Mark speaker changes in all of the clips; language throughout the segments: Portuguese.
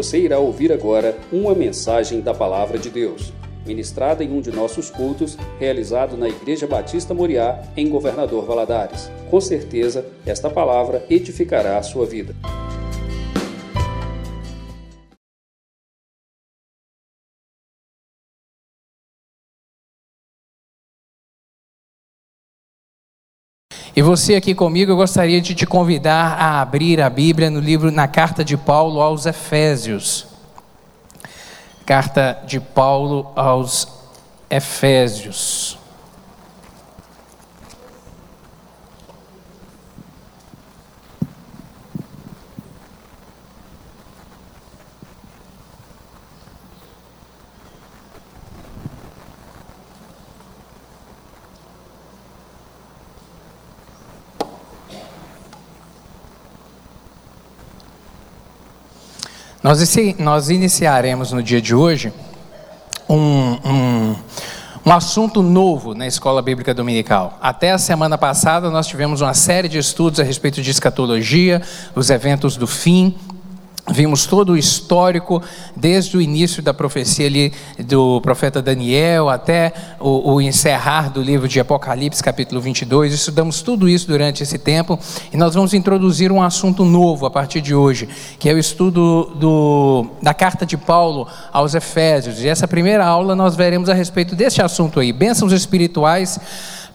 Speaker 1: Você irá ouvir agora uma mensagem da Palavra de Deus, ministrada em um de nossos cultos, realizado na Igreja Batista Moriá, em Governador Valadares. Com certeza, esta palavra edificará a sua vida.
Speaker 2: E você aqui comigo, eu gostaria de te convidar a abrir a Bíblia no livro, na carta de Paulo aos Efésios. Carta de Paulo aos Efésios. Nós, iniciaremos no dia de hoje um, um, um assunto novo na Escola Bíblica Dominical. Até a semana passada nós tivemos uma série de estudos a respeito de escatologia, os eventos do fim, Vimos todo o histórico, desde o início da profecia ali do profeta Daniel até o, o, encerrar do livro de Apocalipse, capítulo 22. Estudamos tudo isso durante esse tempo e nós vamos introduzir um assunto novo a partir de hoje, que é o estudo do, da carta de Paulo aos Efésios. E essa primeira aula nós veremos a respeito deste assunto aí: bênçãos espirituais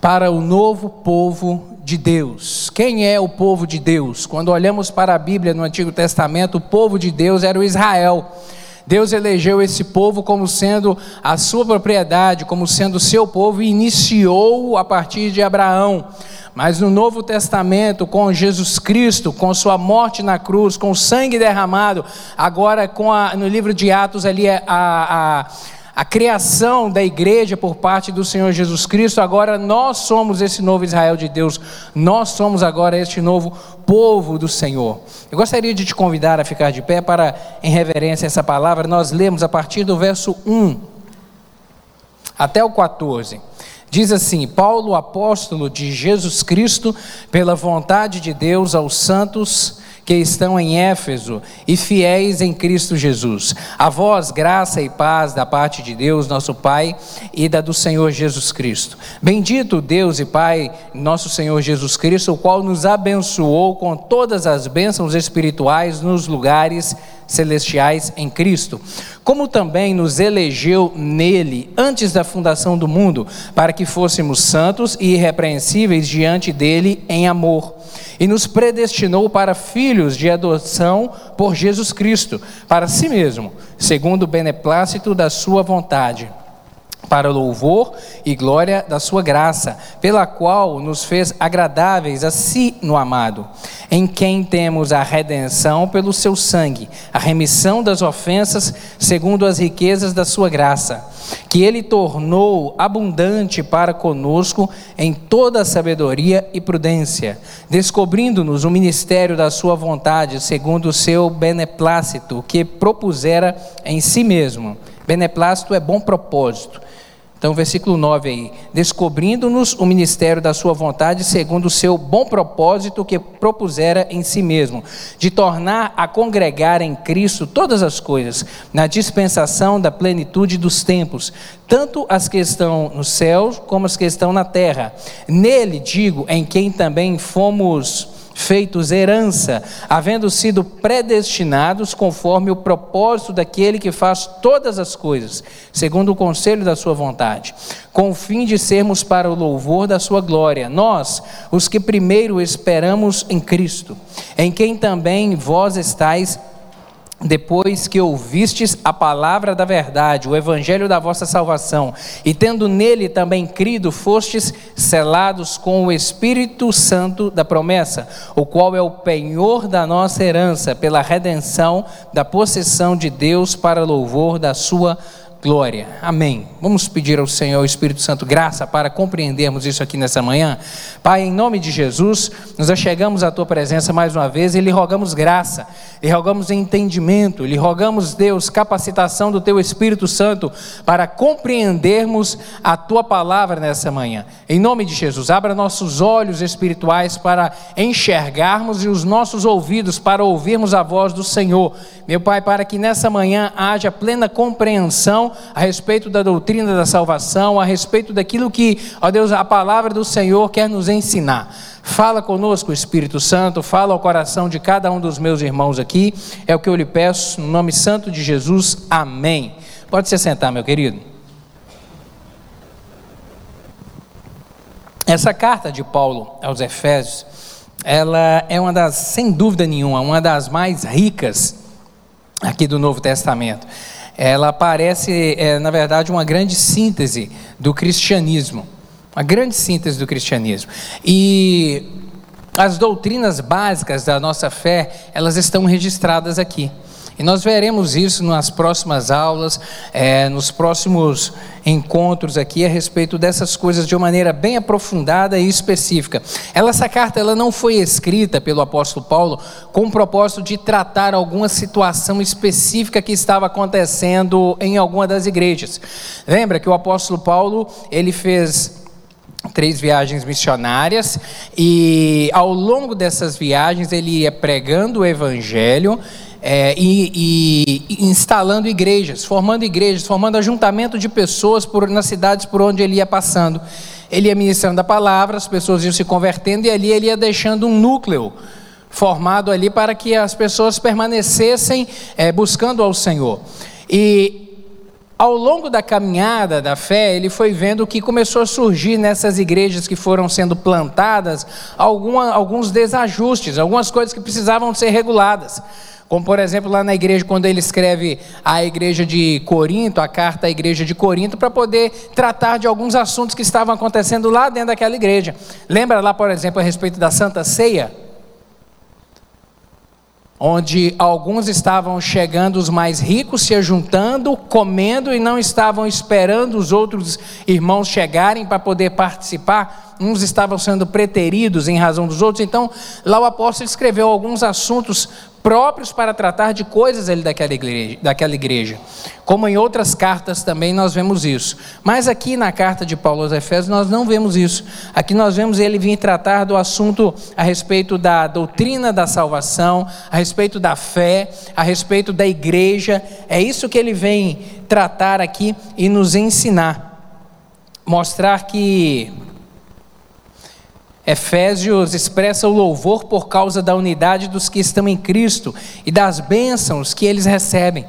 Speaker 2: para o novo povo de Deus. Quem é o povo de Deus? Quando olhamos para a Bíblia no Antigo Testamento, o povo de Deus era o Israel. Deus elegeu esse povo como sendo a sua propriedade, como sendo seu povo e iniciou a partir de Abraão. Mas no Novo Testamento, com Jesus Cristo, com sua morte na cruz, com o sangue derramado, agora com a, no livro de Atos ali é a, a a criação da igreja por parte do Senhor Jesus Cristo, agora nós somos esse novo Israel de Deus, nós somos agora este novo povo do Senhor. Eu gostaria de te convidar a ficar de pé para, em reverência a essa palavra, nós lemos a partir do verso 1 até o 14. Diz assim: Paulo, apóstolo de Jesus Cristo, pela vontade de Deus aos santos que estão em Éfeso e fiéis em Cristo Jesus. A vós, graça e paz da parte de Deus, nosso Pai, e da do Senhor Jesus Cristo. Bendito Deus e Pai, nosso Senhor Jesus Cristo, o qual nos abençoou com todas as bênçãos espirituais nos lugares celestiais em Cristo, como também nos elegeu nele antes da fundação do mundo, para que fôssemos santos e irrepreensíveis diante dele em amor, e nos predestinou para filhos de adoção por Jesus Cristo, para si mesmo, segundo o beneplácito da sua vontade para louvor e glória da sua graça, pela qual nos fez agradáveis a si no amado, em quem temos a redenção pelo seu sangue, a remissão das ofensas segundo as riquezas da sua graça, que ele tornou abundante para conosco em toda a sabedoria e prudência, descobrindo-nos o ministério da sua vontade, segundo o seu beneplácito, que propusera em si mesmo. Beneplácito é bom propósito então, versículo 9 aí. Descobrindo-nos o ministério da sua vontade, segundo o seu bom propósito que propusera em si mesmo, de tornar a congregar em Cristo todas as coisas, na dispensação da plenitude dos tempos, tanto as que estão no céu como as que estão na terra. Nele, digo, em quem também fomos feitos herança, havendo sido predestinados conforme o propósito daquele que faz todas as coisas, segundo o conselho da sua vontade, com o fim de sermos para o louvor da sua glória, nós, os que primeiro esperamos em Cristo, em quem também vós estáis depois que ouvistes a palavra da verdade, o evangelho da vossa salvação, e tendo nele também crido, fostes selados com o Espírito Santo da promessa, o qual é o penhor da nossa herança, pela redenção da possessão de Deus para louvor da sua glória. Amém. Vamos pedir ao Senhor, ao Espírito Santo, graça para compreendermos isso aqui nessa manhã. Pai, em nome de Jesus, nos achegamos à tua presença mais uma vez e lhe rogamos graça, lhe rogamos entendimento, lhe rogamos, Deus, capacitação do teu Espírito Santo para compreendermos a tua palavra nessa manhã. Em nome de Jesus, abra nossos olhos espirituais para enxergarmos e os nossos ouvidos para ouvirmos a voz do Senhor. Meu Pai, para que nessa manhã haja plena compreensão a respeito da doutrina da salvação, a respeito daquilo que, ó Deus, a palavra do Senhor quer nos ensinar. Fala conosco, Espírito Santo, fala ao coração de cada um dos meus irmãos aqui, é o que eu lhe peço, no nome santo de Jesus, amém. Pode se sentar, meu querido. Essa carta de Paulo aos Efésios, ela é uma das, sem dúvida nenhuma, uma das mais ricas aqui do Novo Testamento ela parece, é, na verdade, uma grande síntese do cristianismo. Uma grande síntese do cristianismo. E as doutrinas básicas da nossa fé, elas estão registradas aqui. E nós veremos isso nas próximas aulas, é, nos próximos encontros aqui a respeito dessas coisas de uma maneira bem aprofundada e específica. Ela, essa carta ela não foi escrita pelo apóstolo Paulo com o propósito de tratar alguma situação específica que estava acontecendo em alguma das igrejas. Lembra que o apóstolo Paulo ele fez três viagens missionárias e ao longo dessas viagens ele ia pregando o evangelho é, e, e, instalando igrejas, formando igrejas, formando ajuntamento de pessoas por, nas cidades por onde ele ia passando. Ele ia ministrando a palavra, as pessoas iam se convertendo e ali ele ia deixando um núcleo formado ali para que as pessoas permanecessem é, buscando ao Senhor. E ao longo da caminhada da fé, ele foi vendo que começou a surgir nessas igrejas que foram sendo plantadas alguma, alguns desajustes, algumas coisas que precisavam ser reguladas. Como, por exemplo, lá na igreja, quando ele escreve a igreja de Corinto, a carta à igreja de Corinto, para poder tratar de alguns assuntos que estavam acontecendo lá dentro daquela igreja. Lembra lá, por exemplo, a respeito da Santa Ceia? Onde alguns estavam chegando, os mais ricos se ajuntando, comendo e não estavam esperando os outros irmãos chegarem para poder participar. Uns estavam sendo preteridos em razão dos outros. Então, lá o apóstolo escreveu alguns assuntos próprios para tratar de coisas ali daquela igreja, daquela igreja. Como em outras cartas também nós vemos isso. Mas aqui na carta de Paulo aos Efésios nós não vemos isso. Aqui nós vemos ele vir tratar do assunto a respeito da doutrina da salvação, a respeito da fé, a respeito da igreja. É isso que ele vem tratar aqui e nos ensinar. Mostrar que Efésios expressa o louvor por causa da unidade dos que estão em Cristo e das bênçãos que eles recebem.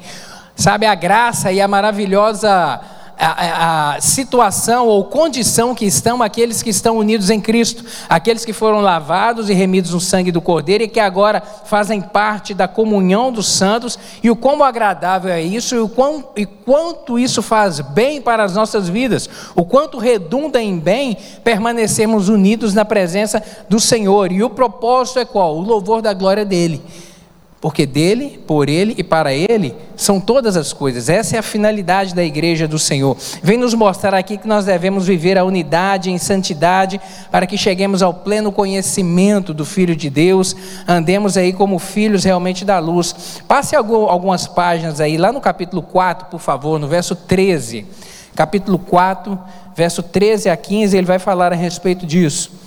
Speaker 2: Sabe, a graça e a maravilhosa a, situação ou condição que estão aqueles que estão unidos em Cristo, aqueles que foram lavados e remidos no sangue do Cordeiro e que agora fazem parte da comunhão dos santos, e o quão agradável é isso, e o quão, e quanto isso faz bem para as nossas vidas, o quanto redunda em bem permanecermos unidos na presença do Senhor, e o propósito é qual? O louvor da glória dele. Porque dele, por ele e para ele são todas as coisas. Essa é a finalidade da igreja do Senhor. Vem nos mostrar aqui que nós devemos viver a unidade em santidade para que cheguemos ao pleno conhecimento do Filho de Deus, andemos aí como filhos realmente da luz. Passe algumas páginas aí, lá no capítulo 4, por favor, no verso 13. Capítulo 4, verso 13 a 15, ele vai falar a respeito disso.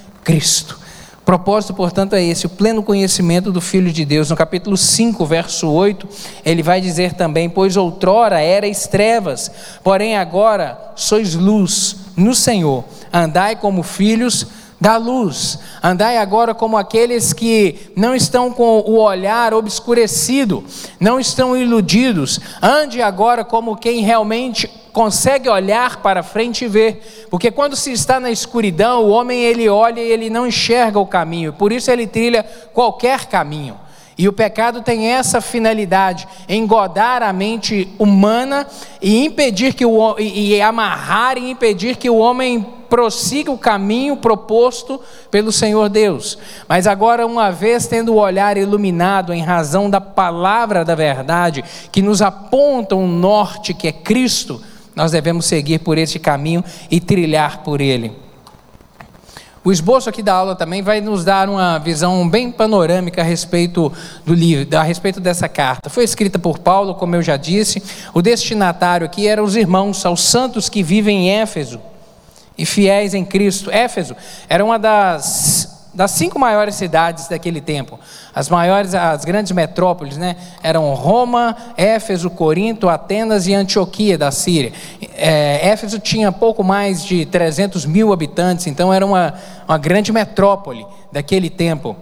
Speaker 2: Cristo. O propósito, portanto, é esse, o pleno conhecimento do Filho de Deus. No capítulo 5, verso 8, ele vai dizer também: Pois outrora erais trevas, porém agora sois luz no Senhor. Andai como filhos da luz. Andai agora como aqueles que não estão com o olhar obscurecido, não estão iludidos. Ande agora como quem realmente consegue olhar para frente e ver, porque quando se está na escuridão, o homem ele olha e ele não enxerga o caminho, por isso ele trilha qualquer caminho. E o pecado tem essa finalidade, engodar a mente humana e impedir que o e, e amarrar e impedir que o homem prossiga o caminho proposto pelo Senhor Deus. Mas agora, uma vez tendo o olhar iluminado em razão da palavra da verdade, que nos aponta um norte que é Cristo, nós devemos seguir por esse caminho e trilhar por ele. O esboço aqui da aula também vai nos dar uma visão bem panorâmica a respeito do livro, a respeito dessa carta. Foi escrita por Paulo, como eu já disse. O destinatário aqui eram os irmãos, aos santos que vivem em Éfeso e fiéis em Cristo. Éfeso era uma das das cinco maiores cidades daquele tempo. As maiores, as grandes metrópoles, né, eram Roma, Éfeso, Corinto, Atenas e Antioquia da Síria. É, Éfeso tinha pouco mais de 300 mil habitantes, então era uma, uma grande metrópole daquele tempo.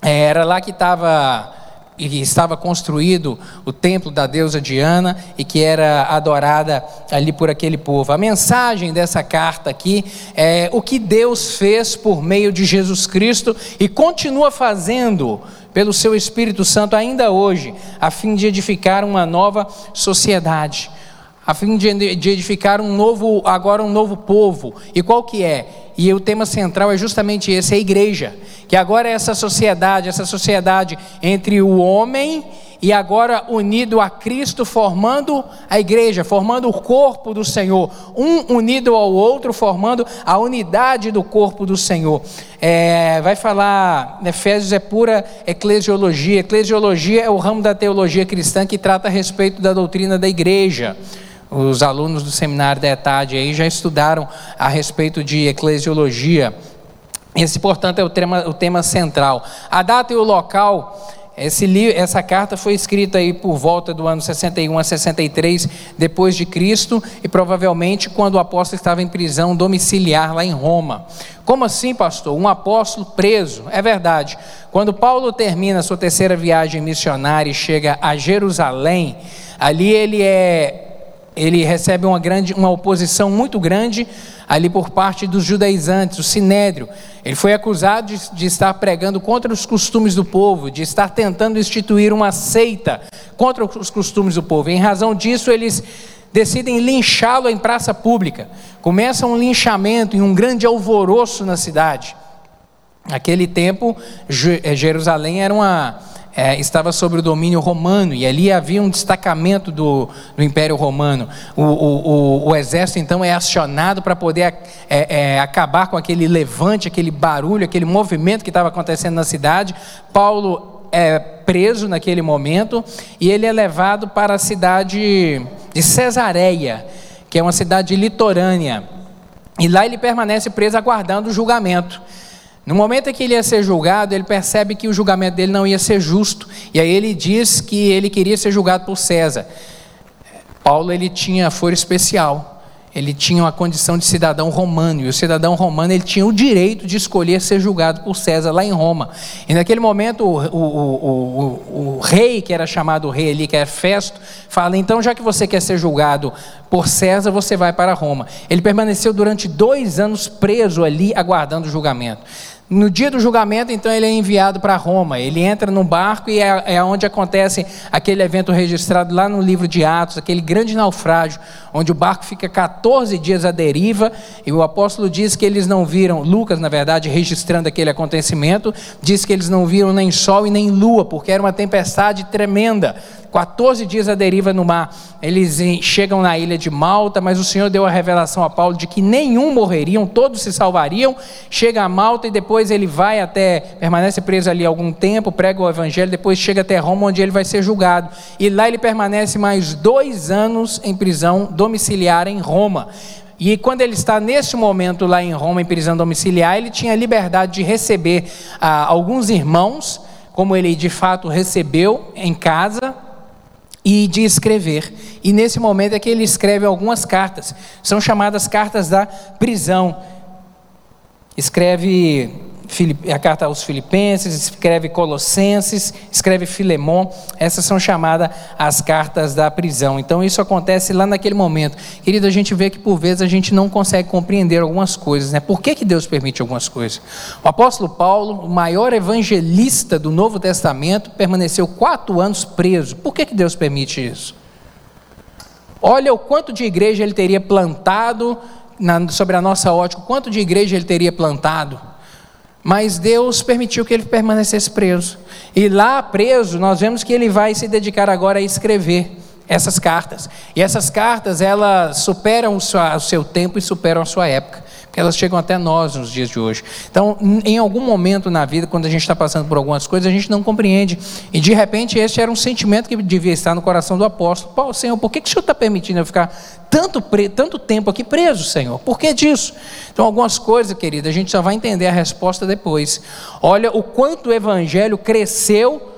Speaker 2: É, era lá que estava e estava construído o templo da deusa Diana e que era adorada ali por aquele povo. A mensagem dessa carta aqui é o que Deus fez por meio de Jesus Cristo e continua fazendo pelo seu Espírito Santo ainda hoje, a fim de edificar uma nova sociedade, a fim de edificar um novo, agora um novo povo. E qual que é? E o tema central é justamente esse, é a igreja. Que agora é essa sociedade, essa sociedade entre o homem e agora unido a Cristo, formando a igreja, formando o corpo do Senhor. Um unido ao outro, formando a unidade do corpo do Senhor. É, vai falar, Efésios é pura eclesiologia. Eclesiologia é o ramo da teologia cristã que trata a respeito da doutrina da igreja. Os alunos do seminário da ETAD aí já estudaram a respeito de eclesiologia. Esse, portanto, é o tema, o tema central. A data e o local essa carta foi escrita aí por volta do ano 61 a 63 depois de Cristo e provavelmente quando o apóstolo estava em prisão domiciliar lá em Roma. Como assim, pastor? Um apóstolo preso? É verdade. Quando Paulo termina sua terceira viagem missionária e chega a Jerusalém, ali ele é ele recebe uma, grande, uma oposição muito grande ali por parte dos judaizantes, o sinédrio. Ele foi acusado de, de, estar pregando contra os costumes do povo, de estar tentando instituir uma seita contra os costumes do povo. em razão disso, eles decidem linchá-lo em praça pública. Começa um linchamento e um grande alvoroço na cidade. Naquele tempo, Jerusalém era uma é, estava sob o domínio romano e ali havia um destacamento do, do Império Romano. O, o, o, o, exército então é acionado para poder é, é, acabar com aquele levante, aquele barulho, aquele movimento que estava acontecendo na cidade. Paulo é preso naquele momento e ele é levado para a cidade de Cesareia, que é uma cidade litorânea. E lá ele permanece preso aguardando o julgamento. No momento em que ele ia ser julgado, ele percebe que o julgamento dele não ia ser justo. E aí ele diz que ele queria ser julgado por César. Paulo ele tinha foro especial. Ele tinha uma condição de cidadão romano, e o cidadão romano ele tinha o direito de escolher ser julgado por César lá em Roma. E naquele momento o, o, o, o rei, que era chamado rei ali, que era Festo, fala: então, já que você quer ser julgado por César, você vai para Roma. Ele permaneceu durante dois anos preso ali, aguardando o julgamento. No dia do julgamento, então, ele é enviado para Roma. Ele entra no barco e é, é onde acontece aquele evento registrado lá no livro de Atos, aquele grande naufrágio, onde o barco fica 14 dias à deriva. E o apóstolo diz que eles não viram, Lucas, na verdade, registrando aquele acontecimento, diz que eles não viram nem sol e nem lua, porque era uma tempestade tremenda. 14 dias à deriva no mar. Eles chegam na ilha de Malta, mas o Senhor deu a revelação a Paulo de que nenhum morreriam, todos se salvariam. Chega a Malta e depois ele vai até, permanece preso ali algum tempo, prega o evangelho, depois chega até Roma, onde ele vai ser julgado. E lá ele permanece mais dois anos em prisão domiciliar em Roma. E quando ele está nesse momento lá em Roma, em prisão domiciliar, ele tinha liberdade de receber ah, alguns irmãos, como ele de fato recebeu em casa, e de escrever. E nesse momento é que ele escreve algumas cartas, são chamadas cartas da prisão. escreve a carta aos Filipenses, escreve Colossenses, escreve Filemon. Essas são chamadas as cartas da prisão. Então isso acontece lá naquele momento. Querido, a gente vê que por vezes a gente não consegue compreender algumas coisas, né? Por que, que Deus permite algumas coisas? O apóstolo Paulo, o maior evangelista do Novo Testamento, permaneceu quatro anos preso. Por que, que Deus permite isso? Olha o quanto de igreja ele teria plantado na, sobre a nossa ótica, o quanto de igreja ele teria plantado mas Deus permitiu que ele permanecesse preso. E lá preso, nós vemos que ele vai se dedicar agora a escrever essas cartas. E essas cartas, elas superam o seu tempo e superam a sua época elas chegam até nós nos dias de hoje. Então, em algum momento na vida, quando a gente está passando por algumas coisas, a gente não compreende. E de repente, esse era um sentimento que devia estar no coração do apóstolo. Paulo, Senhor, por que, que o Senhor está permitindo eu ficar tanto, tanto tempo aqui preso, Senhor? Por que disso? Então, algumas coisas, querida, a gente só vai entender a resposta depois. Olha o quanto o evangelho cresceu.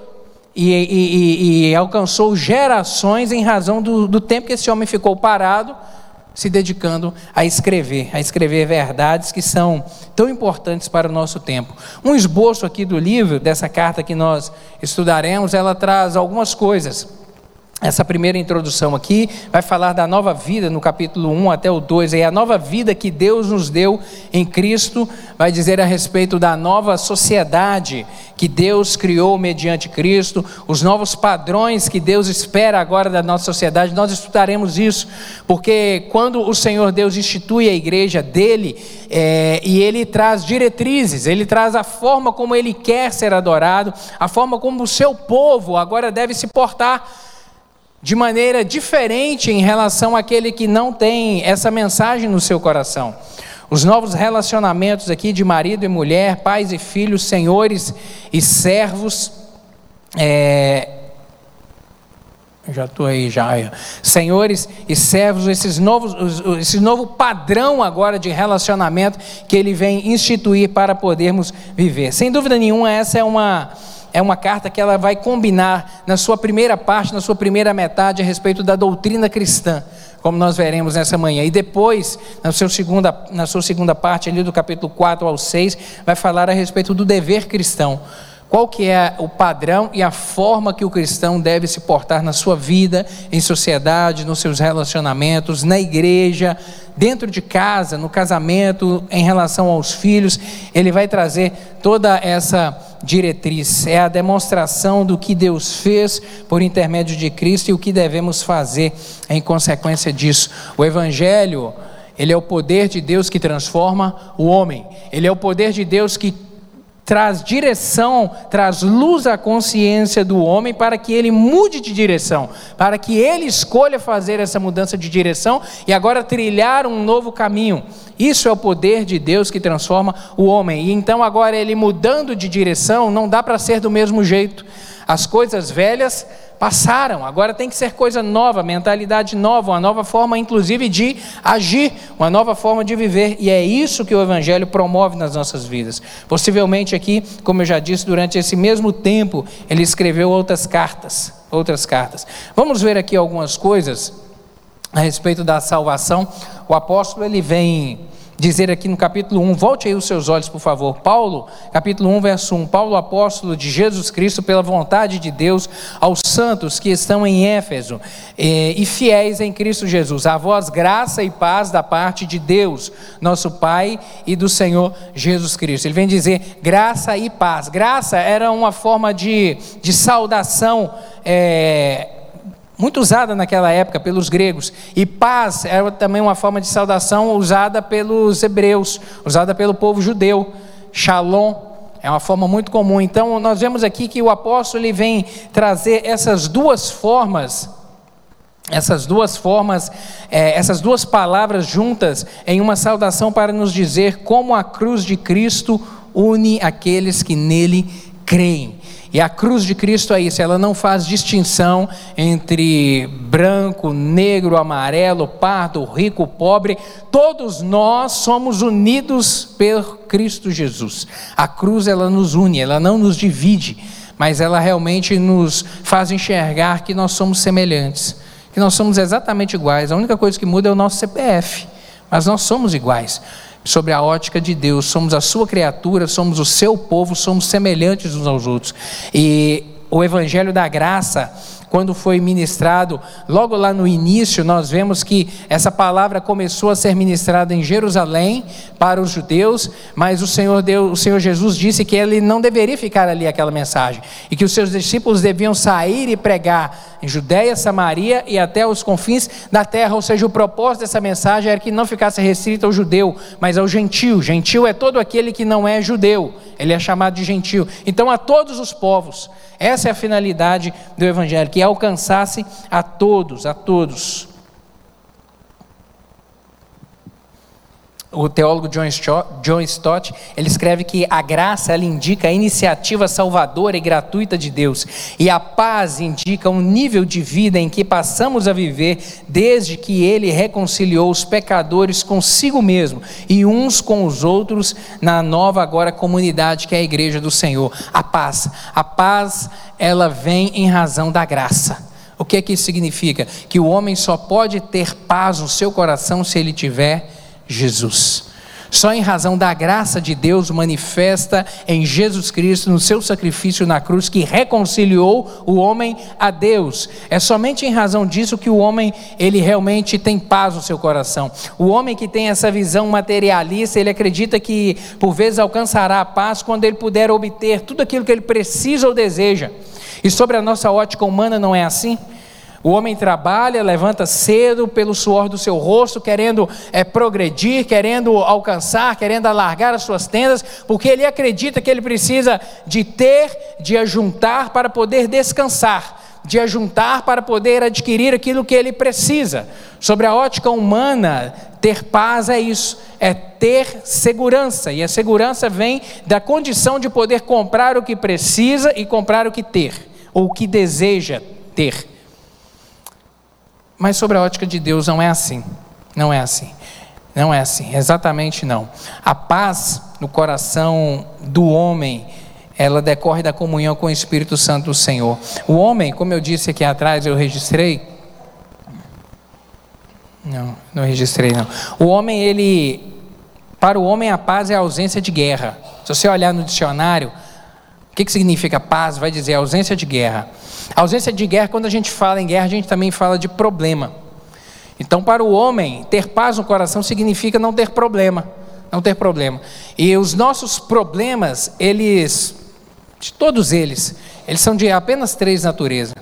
Speaker 2: E, e, e, e alcançou gerações em razão do, do tempo que esse homem ficou parado se dedicando a escrever, a escrever verdades que são tão importantes para o nosso tempo. Um esboço aqui do livro, dessa carta que nós estudaremos, ela traz algumas coisas essa primeira introdução aqui vai falar da nova vida no capítulo 1 até o 2. E a nova vida que Deus nos deu em Cristo vai dizer a respeito da nova sociedade que Deus criou mediante Cristo, os novos padrões que Deus espera agora da nossa sociedade. Nós estudaremos isso, porque quando o Senhor Deus institui a igreja dele é, e ele traz diretrizes, ele traz a forma como ele quer ser adorado, a forma como o seu povo agora deve se portar de maneira diferente em relação àquele que não tem essa mensagem no seu coração. Os novos relacionamentos aqui de marido e mulher, pais e filhos, senhores e servos, é, já estou aí, já. Senhores e servos, esses novos, esse novo padrão agora de relacionamento que ele vem instituir para podermos viver. Sem dúvida nenhuma, essa é uma é uma carta que ela vai combinar na sua primeira parte, na sua primeira metade, a respeito da doutrina cristã, como nós veremos nessa manhã. E depois, na sua segunda, na sua segunda parte, ali do capítulo 4 ao 6, vai falar a respeito do dever cristão. Qual que é o padrão e a forma que o cristão deve se portar na sua vida, em sociedade, nos seus relacionamentos, na igreja, dentro de casa, no casamento, em relação aos filhos. Ele vai trazer toda essa diretriz, é a demonstração do que Deus fez por intermédio de Cristo e o que devemos fazer em consequência disso. O Evangelho, ele é o poder de Deus que transforma o homem, ele é o poder de Deus que traz direção, traz luz à consciência do homem para que ele mude de direção, para que ele escolha fazer essa mudança de direção e agora trilhar um novo caminho. Isso é o poder de Deus que transforma o homem. E então, agora, ele mudando de direção, não dá para ser do mesmo jeito. As coisas velhas passaram, agora tem que ser coisa nova, mentalidade nova, uma nova forma, inclusive, de agir, uma nova forma de viver, e é isso que o Evangelho promove nas nossas vidas. Possivelmente aqui, como eu já disse, durante esse mesmo tempo, ele escreveu outras cartas, outras cartas. Vamos ver aqui algumas coisas a respeito da salvação. O apóstolo ele vem dizer aqui no capítulo 1, volte aí os seus olhos, por favor. Paulo, capítulo 1, verso 1. Paulo, apóstolo de Jesus Cristo, pela vontade de Deus, aos santos que estão em Éfeso eh, e fiéis em Cristo Jesus. A vós, graça e paz da parte de Deus, nosso Pai e do Senhor Jesus Cristo. Ele vem dizer graça e paz. Graça era uma forma de, de saudação. Eh, muito usada naquela época pelos gregos. E paz era também uma forma de saudação usada pelos hebreus, usada pelo povo judeu. Shalom é uma forma muito comum. Então, nós vemos aqui que o apóstolo ele vem trazer essas duas formas, essas duas formas, é, essas duas palavras juntas em uma saudação para nos dizer como a cruz de Cristo une aqueles que nele creem. E a cruz de Cristo é isso, ela não faz distinção entre branco, negro, amarelo, pardo, rico, pobre. Todos nós somos unidos por Cristo Jesus. A cruz ela nos une, ela não nos divide, mas ela realmente nos faz enxergar que nós somos semelhantes, que nós somos exatamente iguais. A única coisa que muda é o nosso CPF, mas nós somos iguais. Sobre a ótica de Deus. Somos a sua criatura, somos o seu povo, somos semelhantes uns aos outros. E o evangelho da graça quando foi ministrado, logo lá no início, nós vemos que essa palavra começou a ser ministrada em Jerusalém para os judeus, mas o Senhor, Deus, o Senhor Jesus disse que ele não deveria ficar ali aquela mensagem e que os seus discípulos deviam sair e pregar em Judéia, Samaria e até os confins da terra. Ou seja, o propósito dessa mensagem era que não ficasse restrita ao judeu, mas ao gentil. Gentil é todo aquele que não é judeu, ele é chamado de gentil. Então, a todos os povos. Essa é a finalidade do Evangelho, que alcançasse a todos, a todos. O teólogo John Stott, ele escreve que a graça ela indica a iniciativa salvadora e gratuita de Deus, e a paz indica um nível de vida em que passamos a viver desde que ele reconciliou os pecadores consigo mesmo e uns com os outros na nova agora comunidade que é a igreja do Senhor. A paz, a paz ela vem em razão da graça. O que é que isso significa? Que o homem só pode ter paz no seu coração se ele tiver Jesus. Só em razão da graça de Deus manifesta em Jesus Cristo, no seu sacrifício na cruz, que reconciliou o homem a Deus. É somente em razão disso que o homem, ele realmente tem paz no seu coração. O homem que tem essa visão materialista, ele acredita que por vezes alcançará a paz quando ele puder obter tudo aquilo que ele precisa ou deseja. E sobre a nossa ótica humana não é assim? O homem trabalha, levanta cedo pelo suor do seu rosto, querendo é, progredir, querendo alcançar, querendo alargar as suas tendas, porque ele acredita que ele precisa de ter, de ajuntar para poder descansar, de ajuntar para poder adquirir aquilo que ele precisa. Sobre a ótica humana, ter paz é isso, é ter segurança, e a segurança vem da condição de poder comprar o que precisa e comprar o que ter, ou o que deseja ter. Mas sobre a ótica de Deus não é assim. Não é assim. Não é assim, exatamente não. A paz no coração do homem, ela decorre da comunhão com o Espírito Santo do Senhor. O homem, como eu disse aqui atrás, eu registrei. Não, não registrei não. O homem, ele. Para o homem, a paz é a ausência de guerra. Se você olhar no dicionário, que, que significa paz? Vai dizer ausência de guerra. A ausência de guerra, quando a gente fala em guerra, a gente também fala de problema. Então, para o homem, ter paz no coração significa não ter problema. Não ter problema. E os nossos problemas, eles, de todos eles, eles são de apenas três naturezas.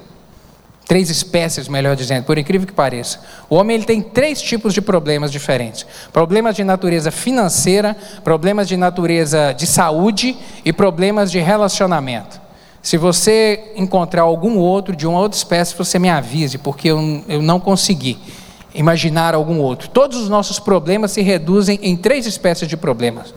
Speaker 2: Três espécies, melhor dizendo, por incrível que pareça. O homem ele tem três tipos de problemas diferentes: problemas de natureza financeira, problemas de natureza de saúde e problemas de relacionamento. Se você encontrar algum outro de uma outra espécie, você me avise, porque eu, eu não consegui imaginar algum outro. Todos os nossos problemas se reduzem em três espécies de problemas.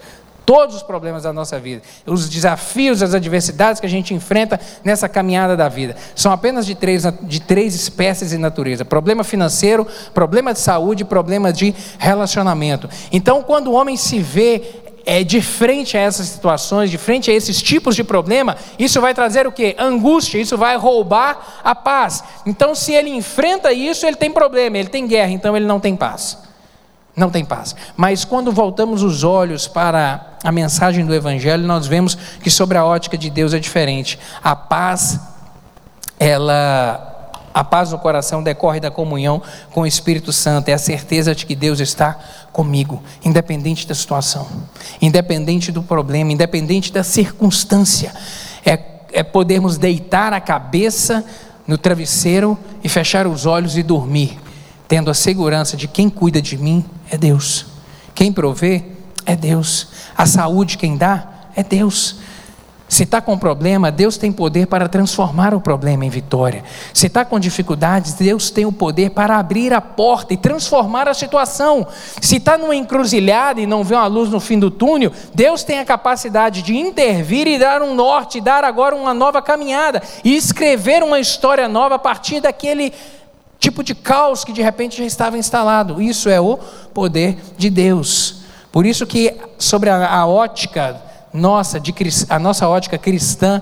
Speaker 2: Todos os problemas da nossa vida, os desafios, as adversidades que a gente enfrenta nessa caminhada da vida, são apenas de três, de três espécies de natureza: problema financeiro, problema de saúde, problema de relacionamento. Então, quando o homem se vê é, de frente a essas situações, de frente a esses tipos de problema, isso vai trazer o que? Angústia, isso vai roubar a paz. Então, se ele enfrenta isso, ele tem problema, ele tem guerra, então ele não tem paz. Não tem paz. Mas quando voltamos os olhos para a mensagem do Evangelho, nós vemos que sobre a ótica de Deus é diferente. A paz, ela a paz no coração decorre da comunhão com o Espírito Santo, é a certeza de que Deus está comigo, independente da situação, independente do problema, independente da circunstância. É, é podermos deitar a cabeça no travesseiro e fechar os olhos e dormir, tendo a segurança de quem cuida de mim é Deus. Quem provê é Deus. A saúde quem dá é Deus. Se está com problema, Deus tem poder para transformar o problema em vitória. Se está com dificuldades, Deus tem o poder para abrir a porta e transformar a situação. Se está numa encruzilhada e não vê uma luz no fim do túnel, Deus tem a capacidade de intervir e dar um norte, dar agora uma nova caminhada e escrever uma história nova a partir daquele tipo de caos que de repente já estava instalado. Isso é o poder de Deus. Por isso que sobre a, a ótica nossa de a nossa ótica cristã,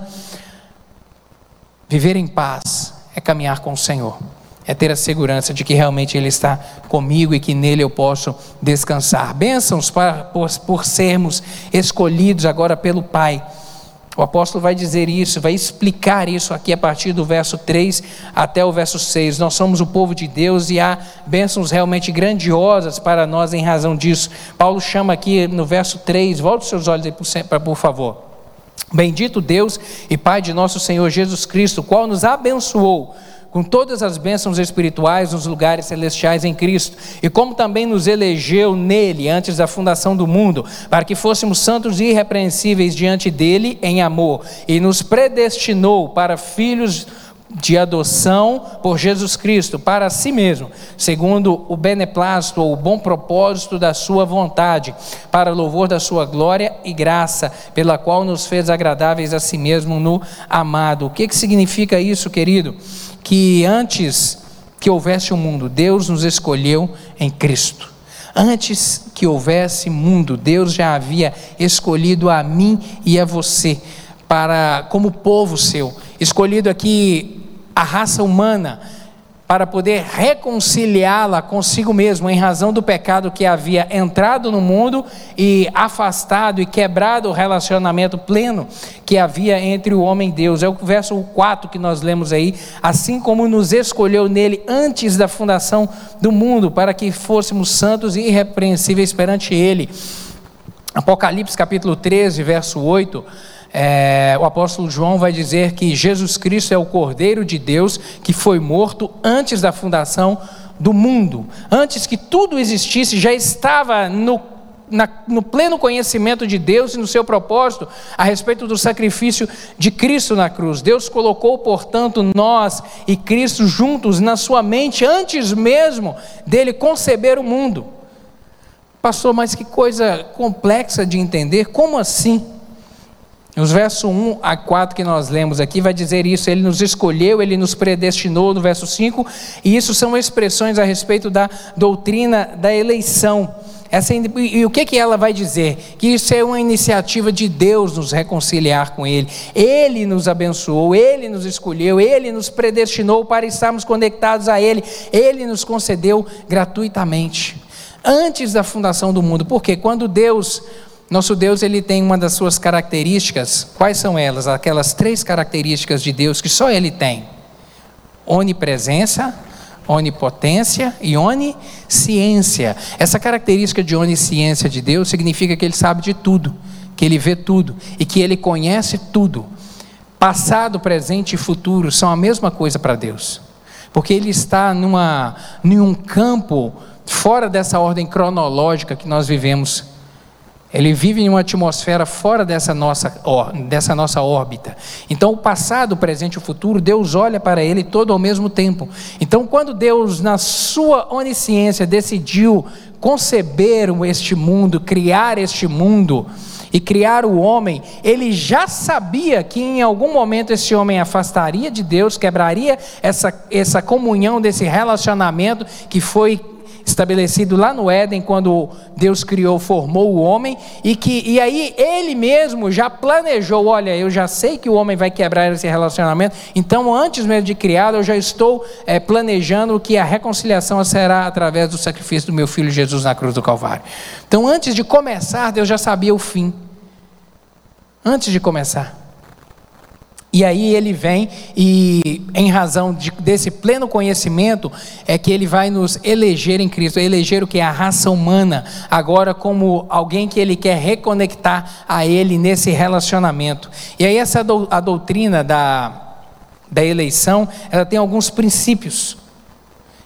Speaker 2: viver em paz é caminhar com o Senhor. é ter a segurança de que realmente Ele está comigo e que nele eu posso descansar. Bênçãos para, por, por sermos escolhidos agora pelo Pai. O apóstolo vai dizer isso, vai explicar isso aqui a partir do verso 3 até o verso 6. Nós somos o povo de Deus e há bênçãos realmente grandiosas para nós em razão disso. Paulo chama aqui no verso 3, volte seus olhos aí por favor. Bendito Deus e Pai de nosso Senhor Jesus Cristo, qual nos abençoou com todas as bênçãos espirituais nos lugares celestiais em Cristo, e como também nos elegeu nele antes da fundação do mundo, para que fôssemos santos e irrepreensíveis diante dele em amor, e nos predestinou para filhos de adoção por Jesus Cristo para si mesmo, segundo o beneplácito ou o bom propósito da sua vontade, para louvor da sua glória e graça, pela qual nos fez agradáveis a si mesmo no amado. O que, que significa isso, querido? Que antes que houvesse o um mundo, Deus nos escolheu em Cristo. Antes que houvesse mundo, Deus já havia escolhido a mim e a você para como povo seu, escolhido aqui a raça humana para poder reconciliá-la consigo mesmo em razão do pecado que havia entrado no mundo e afastado e quebrado o relacionamento pleno que havia entre o homem e Deus. É o verso 4 que nós lemos aí, assim como nos escolheu nele antes da fundação do mundo para que fôssemos santos e irrepreensíveis perante ele. Apocalipse capítulo 13, verso 8 é, o apóstolo João vai dizer que Jesus Cristo é o Cordeiro de Deus que foi morto antes da fundação do mundo, antes que tudo existisse, já estava no, na, no pleno conhecimento de Deus e no seu propósito a respeito do sacrifício de Cristo na cruz. Deus colocou, portanto, nós e Cristo juntos na sua mente antes mesmo dele conceber o mundo. Pastor, mas que coisa complexa de entender, como assim? Nos versos 1 a 4 que nós lemos aqui, vai dizer isso: Ele nos escolheu, Ele nos predestinou, no verso 5, e isso são expressões a respeito da doutrina da eleição. Essa, e o que, que ela vai dizer? Que isso é uma iniciativa de Deus nos reconciliar com Ele. Ele nos abençoou, Ele nos escolheu, Ele nos predestinou para estarmos conectados a Ele, Ele nos concedeu gratuitamente. Antes da fundação do mundo, porque quando Deus nosso Deus ele tem uma das suas características. Quais são elas? Aquelas três características de Deus que só ele tem: onipresença, onipotência e onisciência. Essa característica de onisciência de Deus significa que ele sabe de tudo, que ele vê tudo e que ele conhece tudo. Passado, presente e futuro são a mesma coisa para Deus. Porque ele está numa, em um campo fora dessa ordem cronológica que nós vivemos ele vive em uma atmosfera fora dessa nossa, dessa nossa órbita. Então, o passado, o presente e o futuro, Deus olha para ele todo ao mesmo tempo. Então, quando Deus, na sua onisciência, decidiu conceber este mundo, criar este mundo e criar o homem, ele já sabia que em algum momento esse homem afastaria de Deus, quebraria essa, essa comunhão desse relacionamento que foi estabelecido lá no Éden, quando Deus criou, formou o homem, e que e aí ele mesmo já planejou: olha, eu já sei que o homem vai quebrar esse relacionamento, então antes mesmo de criado, eu já estou é, planejando que a reconciliação será através do sacrifício do meu filho Jesus na cruz do Calvário. Então, antes de começar, Deus já sabia o fim. Antes de começar. E aí ele vem e, em razão de, desse pleno conhecimento, é que ele vai nos eleger em Cristo, eleger o que é a raça humana, agora como alguém que ele quer reconectar a ele nesse relacionamento. E aí essa a doutrina da, da eleição, ela tem alguns princípios,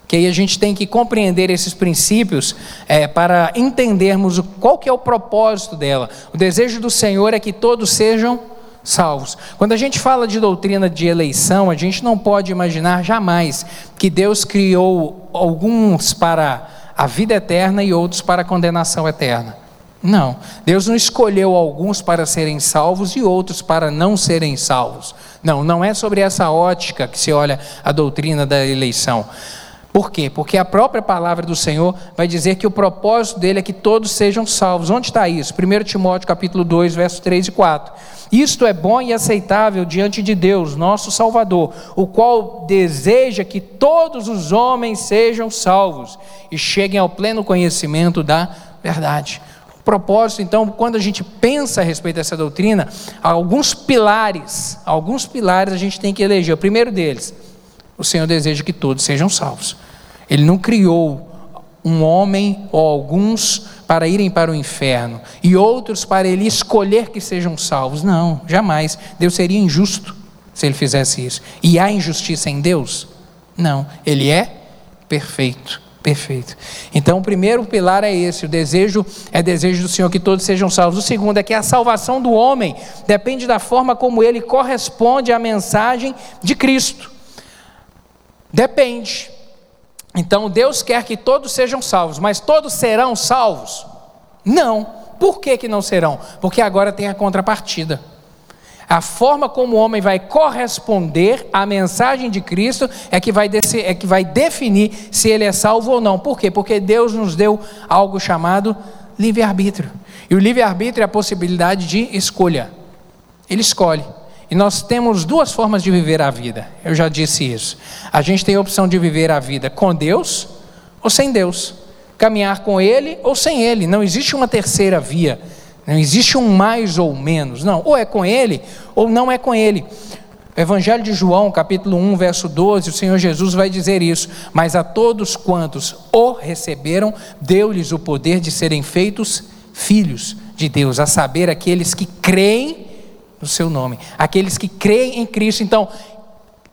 Speaker 2: que aí a gente tem que compreender esses princípios é, para entendermos qual que é o propósito dela. O desejo do Senhor é que todos sejam salvos. Quando a gente fala de doutrina de eleição, a gente não pode imaginar jamais que Deus criou alguns para a vida eterna e outros para a condenação eterna. Não, Deus não escolheu alguns para serem salvos e outros para não serem salvos. Não, não é sobre essa ótica que se olha a doutrina da eleição. Por quê? Porque a própria palavra do Senhor vai dizer que o propósito dele é que todos sejam salvos. Onde está isso? 1 Timóteo capítulo 2, versos 3 e 4. Isto é bom e aceitável diante de Deus, nosso Salvador, o qual deseja que todos os homens sejam salvos e cheguem ao pleno conhecimento da verdade. O propósito, então, quando a gente pensa a respeito dessa doutrina, alguns pilares, alguns pilares a gente tem que eleger. O primeiro deles, o Senhor deseja que todos sejam salvos. Ele não criou um homem ou alguns para irem para o inferno e outros para ele escolher que sejam salvos. Não, jamais. Deus seria injusto se ele fizesse isso. E há injustiça em Deus? Não, ele é perfeito. Perfeito. Então, o primeiro pilar é esse: o desejo é desejo do Senhor que todos sejam salvos. O segundo é que a salvação do homem depende da forma como ele corresponde à mensagem de Cristo. Depende. Então Deus quer que todos sejam salvos, mas todos serão salvos? Não. Por que, que não serão? Porque agora tem a contrapartida. A forma como o homem vai corresponder à mensagem de Cristo é que vai, é que vai definir se ele é salvo ou não. Por quê? Porque Deus nos deu algo chamado livre-arbítrio. E o livre-arbítrio é a possibilidade de escolha. Ele escolhe. E nós temos duas formas de viver a vida. Eu já disse isso. A gente tem a opção de viver a vida com Deus ou sem Deus. Caminhar com Ele ou sem Ele. Não existe uma terceira via. Não existe um mais ou menos. Não. Ou é com Ele ou não é com Ele. Evangelho de João, capítulo 1, verso 12, o Senhor Jesus vai dizer isso: Mas a todos quantos o receberam, deu-lhes o poder de serem feitos filhos de Deus, a saber, aqueles que creem no seu nome. Aqueles que creem em Cristo. Então,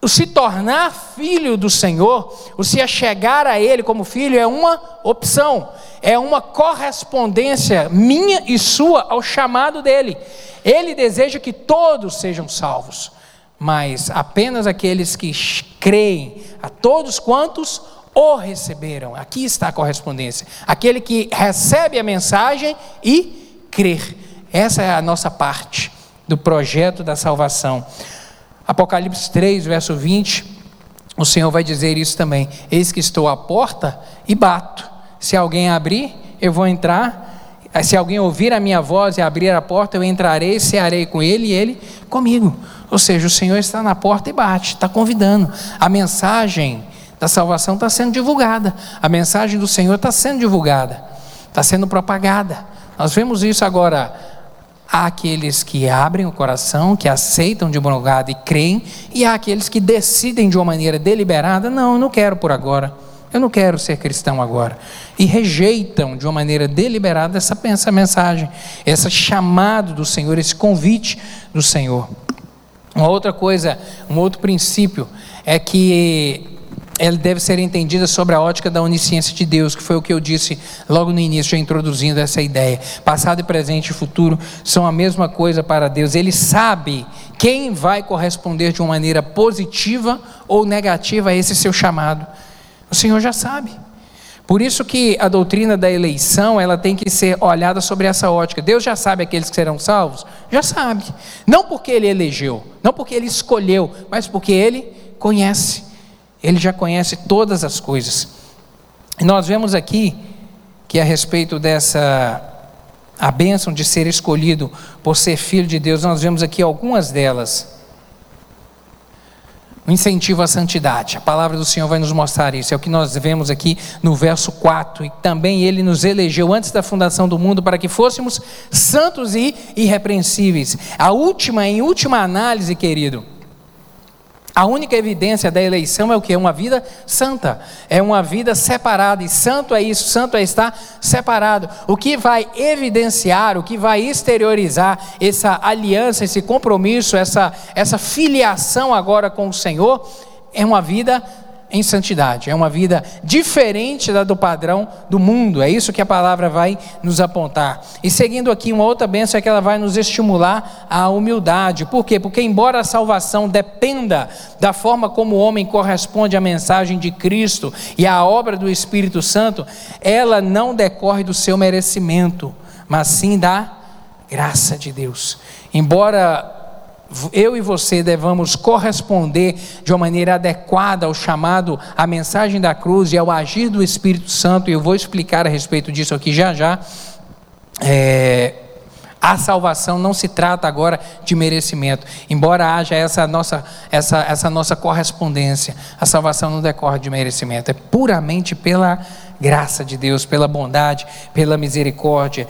Speaker 2: o se tornar filho do Senhor, o se achegar a Ele como filho, é uma opção, é uma correspondência minha e sua ao chamado dele. Ele deseja que todos sejam salvos, mas apenas aqueles que creem, a todos quantos o receberam. Aqui está a correspondência. Aquele que recebe a mensagem e crer. Essa é a nossa parte do projeto da salvação. Apocalipse 3, verso 20, o Senhor vai dizer isso também: Eis que estou à porta e bato. Se alguém abrir, eu vou entrar. Se alguém ouvir a minha voz e abrir a porta, eu entrarei, cearei com ele e ele comigo. Ou seja, o Senhor está na porta e bate, está convidando. A mensagem da salvação está sendo divulgada. A mensagem do Senhor está sendo divulgada, está sendo propagada. Nós vemos isso agora Há aqueles que abrem o coração, que aceitam de bom lugar e creem, e há aqueles que decidem de uma maneira deliberada: não, eu não quero por agora, eu não quero ser cristão agora. E rejeitam de uma maneira deliberada essa, essa mensagem, esse chamado do Senhor, esse convite do Senhor. Uma outra coisa, um outro princípio é que ela deve ser entendida sobre a ótica da onisciência de Deus, que foi o que eu disse logo no início, já introduzindo essa ideia. Passado, presente e futuro são a mesma coisa para Deus. Ele sabe quem vai corresponder de uma maneira positiva ou negativa a esse seu chamado. O Senhor já sabe. Por isso que a doutrina da eleição, ela tem que ser olhada sobre essa ótica. Deus já sabe aqueles que serão salvos? Já sabe. Não porque ele elegeu, não porque ele escolheu, mas porque ele conhece. Ele já conhece todas as coisas. E nós vemos aqui que a respeito dessa a bênção de ser escolhido por ser filho de Deus, nós vemos aqui algumas delas. O incentivo à santidade. A palavra do Senhor vai nos mostrar isso. É o que nós vemos aqui no verso 4. E também ele nos elegeu antes da fundação do mundo para que fôssemos santos e irrepreensíveis. A última, em última análise, querido, a única evidência da eleição é o que? Uma vida santa, é uma vida separada, e santo é isso, santo é estar separado. O que vai evidenciar, o que vai exteriorizar essa aliança, esse compromisso, essa, essa filiação agora com o Senhor, é uma vida em santidade. É uma vida diferente da do padrão do mundo. É isso que a palavra vai nos apontar. E seguindo aqui, uma outra bênção é que ela vai nos estimular à humildade. Por quê? Porque, embora a salvação dependa da forma como o homem corresponde à mensagem de Cristo e à obra do Espírito Santo, ela não decorre do seu merecimento, mas sim da graça de Deus. Embora eu e você devamos corresponder de uma maneira adequada ao chamado, à mensagem da cruz e ao agir do Espírito Santo, e eu vou explicar a respeito disso aqui já já. É, a salvação não se trata agora de merecimento, embora haja essa nossa, essa, essa nossa correspondência. A salvação não decorre de merecimento, é puramente pela graça de Deus, pela bondade, pela misericórdia,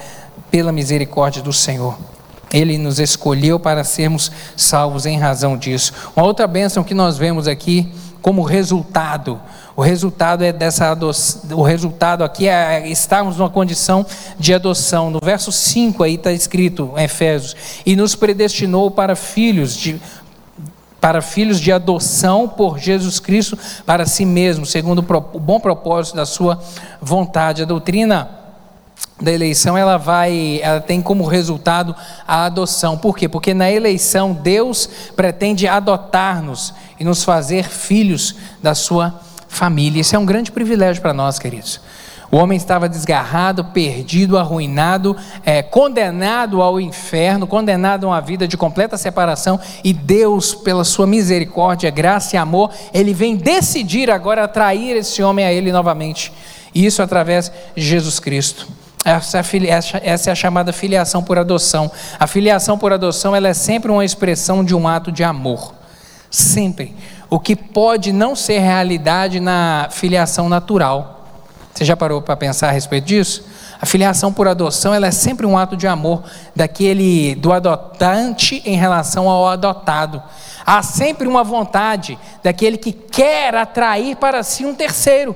Speaker 2: pela misericórdia do Senhor. Ele nos escolheu para sermos salvos em razão disso. Uma outra bênção que nós vemos aqui como resultado. O resultado é dessa adoção, o resultado aqui é estarmos numa condição de adoção. No verso 5 aí está escrito em Efésios, e nos predestinou para filhos de para filhos de adoção por Jesus Cristo para si mesmo, segundo o bom propósito da sua vontade. A doutrina da eleição ela vai, ela tem como resultado a adoção. Por quê? Porque na eleição Deus pretende adotar-nos e nos fazer filhos da sua família. Isso é um grande privilégio para nós, queridos. O homem estava desgarrado, perdido, arruinado, é, condenado ao inferno, condenado a uma vida de completa separação, e Deus, pela sua misericórdia, graça e amor, ele vem decidir agora atrair esse homem a ele novamente. E isso através de Jesus Cristo. Essa é, essa é a chamada filiação por adoção. A filiação por adoção ela é sempre uma expressão de um ato de amor. Sempre. O que pode não ser realidade na filiação natural. Você já parou para pensar a respeito disso? A filiação por adoção ela é sempre um ato de amor daquele do adotante em relação ao adotado. Há sempre uma vontade daquele que quer atrair para si um terceiro.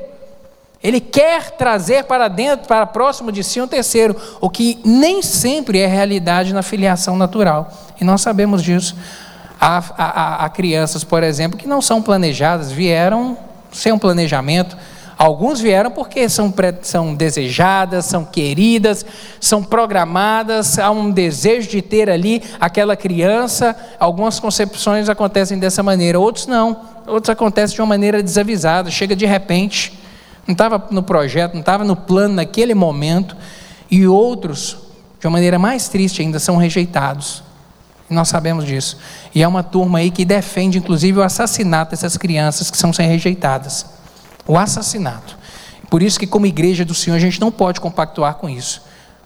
Speaker 2: Ele quer trazer para dentro, para próximo de si um terceiro, o que nem sempre é realidade na filiação natural. E nós sabemos disso. Há, há, há crianças, por exemplo, que não são planejadas, vieram sem um planejamento. Alguns vieram porque são, são desejadas, são queridas, são programadas, há um desejo de ter ali aquela criança. Algumas concepções acontecem dessa maneira, outros não. Outros acontecem de uma maneira desavisada, chega de repente não estava no projeto, não estava no plano naquele momento, e outros, de uma maneira mais triste ainda, são rejeitados. E nós sabemos disso. E é uma turma aí que defende, inclusive, o assassinato dessas crianças que são sem rejeitadas. O assassinato. Por isso que, como igreja do Senhor, a gente não pode compactuar com isso.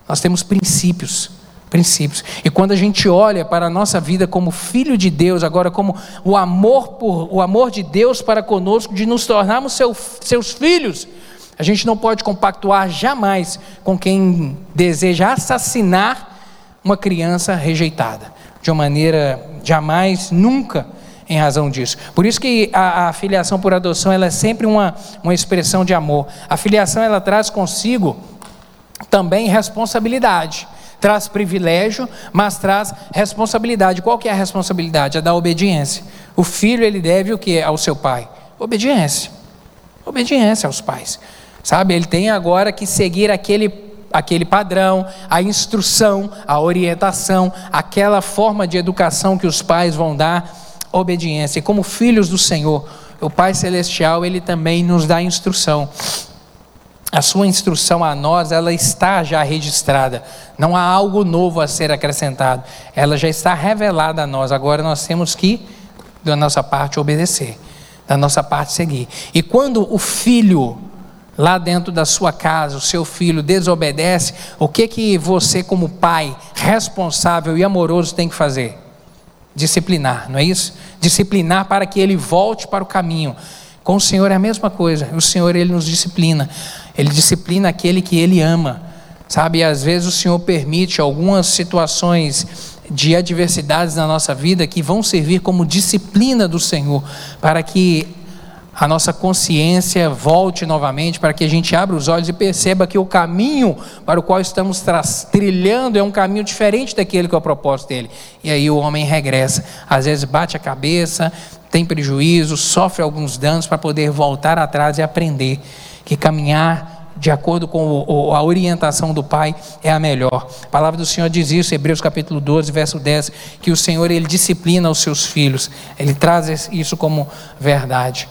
Speaker 2: Nós temos princípios princípios. E quando a gente olha para a nossa vida como filho de Deus, agora como o amor por o amor de Deus para conosco de nos tornarmos seu, seus filhos, a gente não pode compactuar jamais com quem deseja assassinar uma criança rejeitada, de uma maneira jamais, nunca em razão disso. Por isso que a, a filiação por adoção ela é sempre uma, uma expressão de amor. A filiação ela traz consigo também responsabilidade traz privilégio, mas traz responsabilidade. Qual que é a responsabilidade? A da obediência. O filho ele deve o que ao seu pai? Obediência. Obediência aos pais. Sabe? Ele tem agora que seguir aquele aquele padrão, a instrução, a orientação, aquela forma de educação que os pais vão dar, obediência. E como filhos do Senhor, o Pai celestial, ele também nos dá instrução a sua instrução a nós, ela está já registrada. Não há algo novo a ser acrescentado. Ela já está revelada a nós. Agora nós temos que, da nossa parte, obedecer, da nossa parte, seguir. E quando o filho, lá dentro da sua casa, o seu filho desobedece, o que que você, como pai responsável e amoroso, tem que fazer? Disciplinar, não é isso? Disciplinar para que ele volte para o caminho. Com o Senhor é a mesma coisa. O Senhor ele nos disciplina. Ele disciplina aquele que ele ama. Sabe, e às vezes o Senhor permite algumas situações de adversidades na nossa vida que vão servir como disciplina do Senhor, para que a nossa consciência volte novamente, para que a gente abra os olhos e perceba que o caminho para o qual estamos trilhando é um caminho diferente daquele que é o propósito dele. E aí o homem regressa, às vezes bate a cabeça, tem prejuízo, sofre alguns danos para poder voltar atrás e aprender que caminhar de acordo com a orientação do Pai é a melhor. A palavra do Senhor diz isso, Hebreus capítulo 12, verso 10, que o Senhor ele disciplina os seus filhos, ele traz isso como verdade.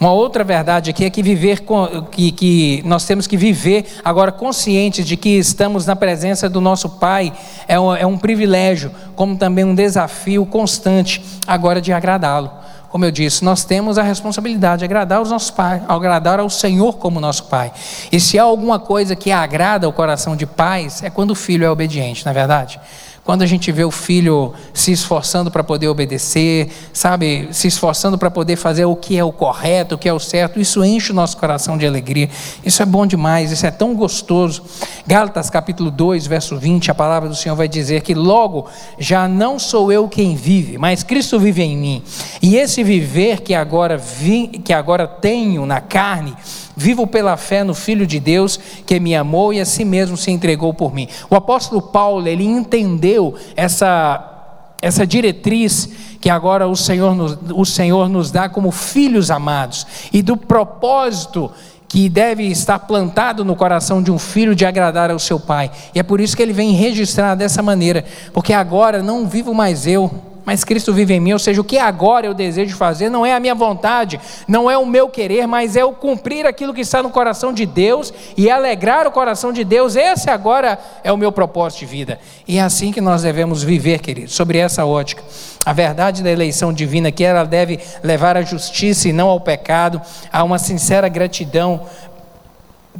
Speaker 2: Uma outra verdade aqui é que viver que, que nós temos que viver agora conscientes de que estamos na presença do nosso Pai é um, é um privilégio, como também um desafio constante agora de agradá-lo. Como eu disse, nós temos a responsabilidade de agradar os nossos pais, agradar ao Senhor como nosso Pai. E se há alguma coisa que agrada o coração de pais, é quando o filho é obediente, não é verdade? Quando a gente vê o filho se esforçando para poder obedecer, sabe, se esforçando para poder fazer o que é o correto, o que é o certo, isso enche o nosso coração de alegria. Isso é bom demais, isso é tão gostoso. Gálatas capítulo 2, verso 20, a palavra do Senhor vai dizer que logo já não sou eu quem vive, mas Cristo vive em mim. E esse viver que agora vi, que agora tenho na carne, Vivo pela fé no Filho de Deus que me amou e a si mesmo se entregou por mim. O apóstolo Paulo, ele entendeu essa essa diretriz que agora o Senhor, nos, o Senhor nos dá como filhos amados e do propósito que deve estar plantado no coração de um filho de agradar ao seu pai. E é por isso que ele vem registrar dessa maneira, porque agora não vivo mais eu, mas Cristo vive em mim, ou seja, o que agora eu desejo fazer não é a minha vontade, não é o meu querer, mas é o cumprir aquilo que está no coração de Deus e alegrar o coração de Deus. Esse agora é o meu propósito de vida. E é assim que nós devemos viver, queridos, sobre essa ótica. A verdade da eleição divina que ela deve levar à justiça e não ao pecado, a uma sincera gratidão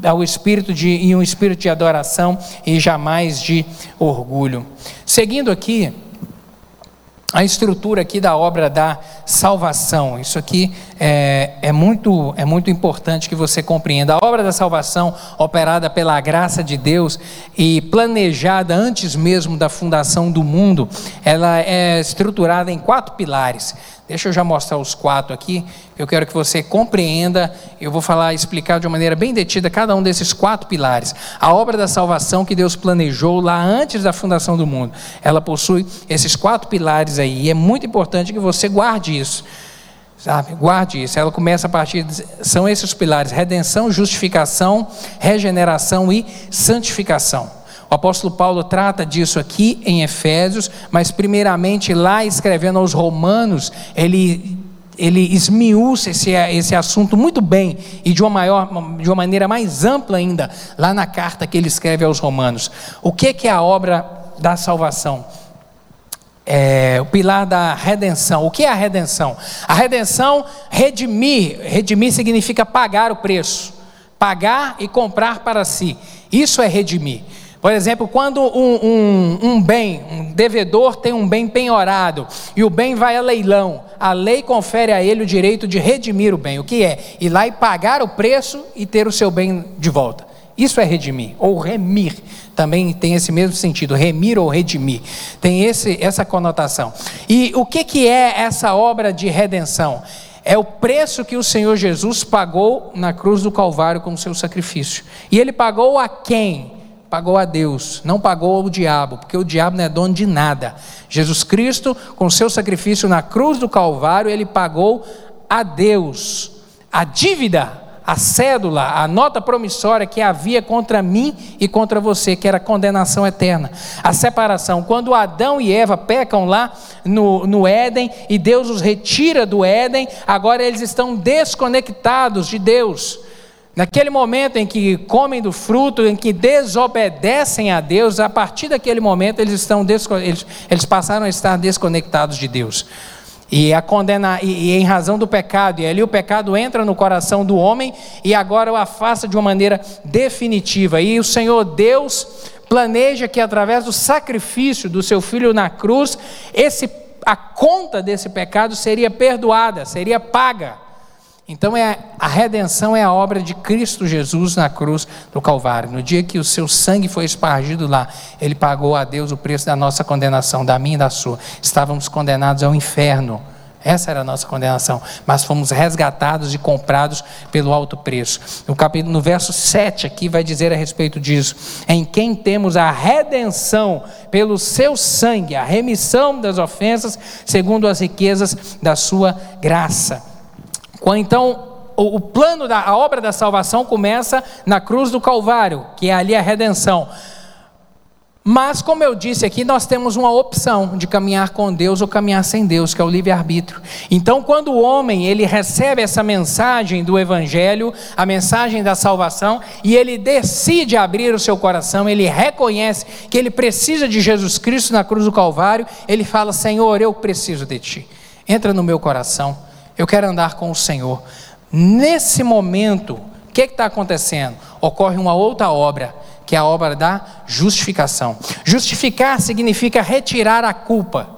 Speaker 2: ao espírito de e um espírito de adoração e jamais de orgulho. Seguindo aqui, a estrutura aqui da obra da salvação. Isso aqui é, é, muito, é muito importante que você compreenda. A obra da salvação, operada pela graça de Deus e planejada antes mesmo da fundação do mundo, ela é estruturada em quatro pilares. Deixa eu já mostrar os quatro aqui. Eu quero que você compreenda. Eu vou falar, explicar de uma maneira bem detida cada um desses quatro pilares. A obra da salvação que Deus planejou lá antes da fundação do mundo. Ela possui esses quatro pilares aí. E é muito importante que você guarde isso. Sabe? Guarde isso. Ela começa a partir. De, são esses pilares: redenção, justificação, regeneração e santificação. O apóstolo Paulo trata disso aqui em Efésios, mas primeiramente lá escrevendo aos Romanos, ele ele esmiúça esse, esse assunto muito bem e de uma, maior, de uma maneira mais ampla ainda, lá na carta que ele escreve aos Romanos. O que, que é a obra da salvação? É, o pilar da redenção. O que é a redenção? A redenção, redimir. Redimir significa pagar o preço. Pagar e comprar para si. Isso é redimir. Por exemplo, quando um, um, um, bem, um devedor tem um bem penhorado e o bem vai a leilão, a lei confere a ele o direito de redimir o bem. O que é? Ir lá e pagar o preço e ter o seu bem de volta. Isso é redimir, ou remir. Também tem esse mesmo sentido, remir ou redimir. Tem esse, essa conotação. E o que, que é essa obra de redenção? É o preço que o Senhor Jesus pagou na cruz do Calvário com o seu sacrifício. E ele pagou a quem? pagou a Deus, não pagou ao diabo, porque o diabo não é dono de nada. Jesus Cristo, com seu sacrifício na cruz do Calvário, ele pagou a Deus a dívida, a cédula, a nota promissória que havia contra mim e contra você, que era a condenação eterna, a separação. Quando Adão e Eva pecam lá no, no Éden e Deus os retira do Éden, agora eles estão desconectados de Deus. Naquele momento em que comem do fruto, em que desobedecem a Deus, a partir daquele momento eles, estão eles, eles passaram a estar desconectados de Deus. E, a condena, e, e em razão do pecado, e ali o pecado entra no coração do homem e agora o afasta de uma maneira definitiva. E o Senhor Deus planeja que através do sacrifício do seu filho na cruz, esse, a conta desse pecado seria perdoada, seria paga. Então é, a redenção é a obra de Cristo Jesus na cruz do Calvário. No dia que o seu sangue foi espargido lá, ele pagou a Deus o preço da nossa condenação, da minha e da sua. Estávamos condenados ao inferno. Essa era a nossa condenação, mas fomos resgatados e comprados pelo alto preço. No, capítulo, no verso 7 aqui vai dizer a respeito disso: em quem temos a redenção pelo seu sangue, a remissão das ofensas, segundo as riquezas da sua graça. Então, o plano da a obra da salvação começa na cruz do Calvário, que é ali a redenção. Mas, como eu disse aqui, nós temos uma opção de caminhar com Deus ou caminhar sem Deus, que é o livre-arbítrio. Então, quando o homem ele recebe essa mensagem do Evangelho, a mensagem da salvação, e ele decide abrir o seu coração, ele reconhece que ele precisa de Jesus Cristo na cruz do Calvário, ele fala: Senhor, eu preciso de Ti. Entra no meu coração, eu quero andar com o Senhor. Nesse momento, o que está acontecendo? Ocorre uma outra obra que é a obra da justificação. Justificar significa retirar a culpa,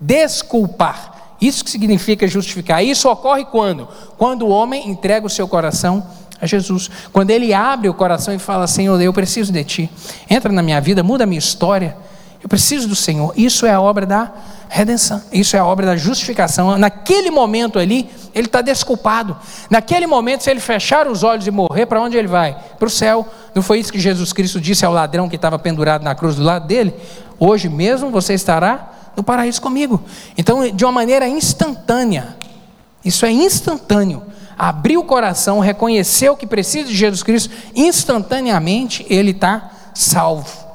Speaker 2: desculpar. Isso que significa justificar. Isso ocorre quando? Quando o homem entrega o seu coração a Jesus. Quando ele abre o coração e fala: Senhor, eu preciso de Ti. Entra na minha vida, muda a minha história. Eu preciso do Senhor. Isso é a obra da redenção. Isso é a obra da justificação. Naquele momento ali, ele está desculpado. Naquele momento, se ele fechar os olhos e morrer, para onde ele vai? Para o céu. Não foi isso que Jesus Cristo disse ao ladrão que estava pendurado na cruz do lado dele? Hoje mesmo você estará no paraíso comigo. Então, de uma maneira instantânea, isso é instantâneo. Abrir o coração, reconhecer o que precisa de Jesus Cristo, instantaneamente ele está salvo.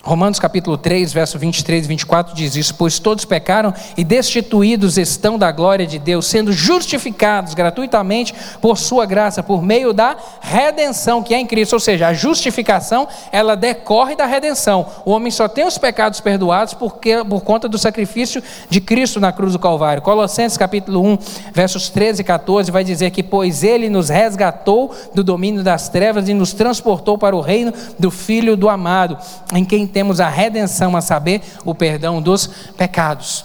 Speaker 2: Romanos capítulo 3, verso 23 e 24 diz isso: Pois todos pecaram e destituídos estão da glória de Deus, sendo justificados gratuitamente por Sua graça, por meio da redenção que é em Cristo. Ou seja, a justificação, ela decorre da redenção. O homem só tem os pecados perdoados porque, por conta do sacrifício de Cristo na cruz do Calvário. Colossenses capítulo 1, versos 13 e 14 vai dizer que: Pois Ele nos resgatou do domínio das trevas e nos transportou para o reino do Filho do amado, em quem temos a redenção, a saber, o perdão dos pecados.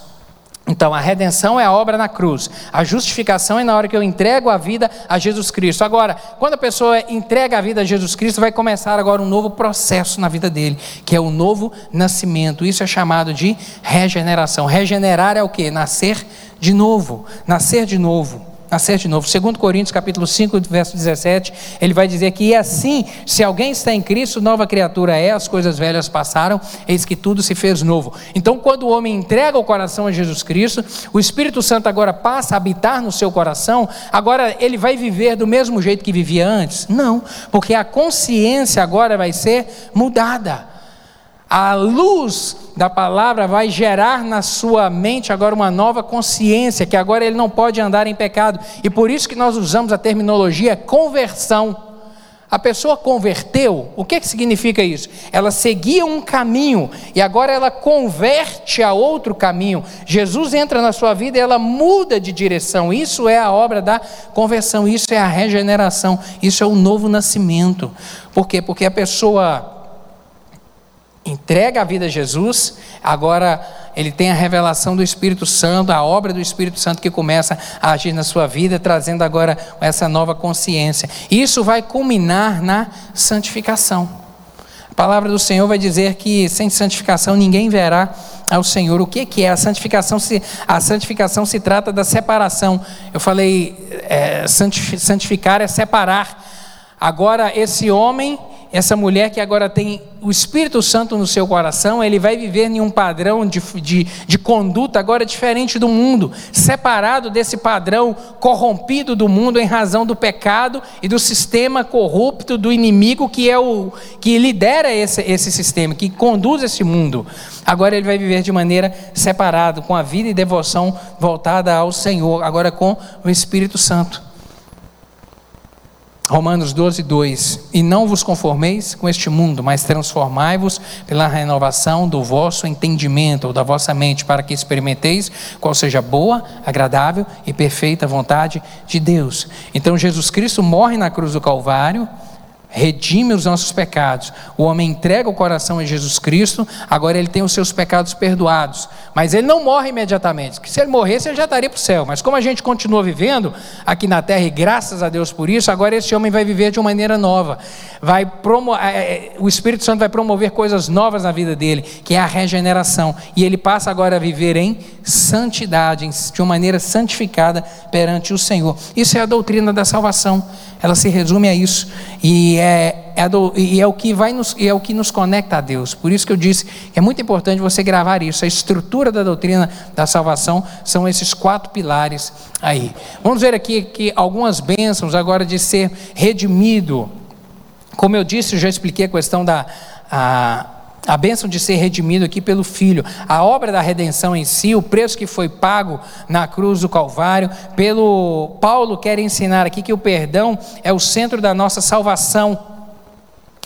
Speaker 2: Então, a redenção é a obra na cruz, a justificação é na hora que eu entrego a vida a Jesus Cristo. Agora, quando a pessoa entrega a vida a Jesus Cristo, vai começar agora um novo processo na vida dele, que é o novo nascimento. Isso é chamado de regeneração. Regenerar é o que? Nascer de novo. Nascer de novo nascer de novo. Segundo Coríntios capítulo 5, verso 17, ele vai dizer que e assim, se alguém está em Cristo, nova criatura é, as coisas velhas passaram, eis que tudo se fez novo. Então, quando o homem entrega o coração a Jesus Cristo, o Espírito Santo agora passa a habitar no seu coração, agora ele vai viver do mesmo jeito que vivia antes? Não, porque a consciência agora vai ser mudada a luz da palavra vai gerar na sua mente agora uma nova consciência, que agora ele não pode andar em pecado. E por isso que nós usamos a terminologia conversão. A pessoa converteu, o que, que significa isso? Ela seguia um caminho e agora ela converte a outro caminho. Jesus entra na sua vida e ela muda de direção. Isso é a obra da conversão, isso é a regeneração, isso é o novo nascimento. Por quê? Porque a pessoa entrega a vida a Jesus, agora ele tem a revelação do Espírito Santo, a obra do Espírito Santo que começa a agir na sua vida, trazendo agora essa nova consciência. Isso vai culminar na santificação. A palavra do Senhor vai dizer que sem santificação ninguém verá ao Senhor. O que, é a santificação? Se, a santificação se trata da separação. Eu falei, é, santificar é separar. Agora, esse homem essa mulher que agora tem o Espírito Santo no seu coração, ele vai viver em um padrão de, de, de conduta agora diferente do mundo, separado desse padrão corrompido do mundo em razão do pecado e do sistema corrupto do inimigo que é o que lidera esse, esse sistema, que conduz esse mundo. Agora ele vai viver de maneira separada, com a vida e devoção voltada ao Senhor, agora com o Espírito Santo. Romanos 12, 2: E não vos conformeis com este mundo, mas transformai-vos pela renovação do vosso entendimento, ou da vossa mente, para que experimenteis qual seja boa, agradável e perfeita vontade de Deus. Então Jesus Cristo morre na cruz do Calvário redime os nossos pecados. O homem entrega o coração a Jesus Cristo, agora ele tem os seus pecados perdoados. Mas ele não morre imediatamente, porque se ele morresse, ele já estaria para o céu. Mas como a gente continua vivendo aqui na terra, e graças a Deus por isso, agora esse homem vai viver de uma maneira nova. Vai promo... É, é, o Espírito Santo vai promover coisas novas na vida dele, que é a regeneração. E ele passa agora a viver em santidade, de uma maneira santificada perante o Senhor. Isso é a doutrina da salvação ela se resume a isso. E é, é, do, e é, o que vai nos, é o que nos conecta a Deus. Por isso que eu disse que é muito importante você gravar isso. A estrutura da doutrina da salvação são esses quatro pilares aí. Vamos ver aqui que algumas bênçãos agora de ser redimido. Como eu disse, eu já expliquei a questão da a, a bênção de ser redimido aqui pelo Filho, a obra da redenção em si, o preço que foi pago na cruz do Calvário, pelo Paulo quer ensinar aqui que o perdão é o centro da nossa salvação.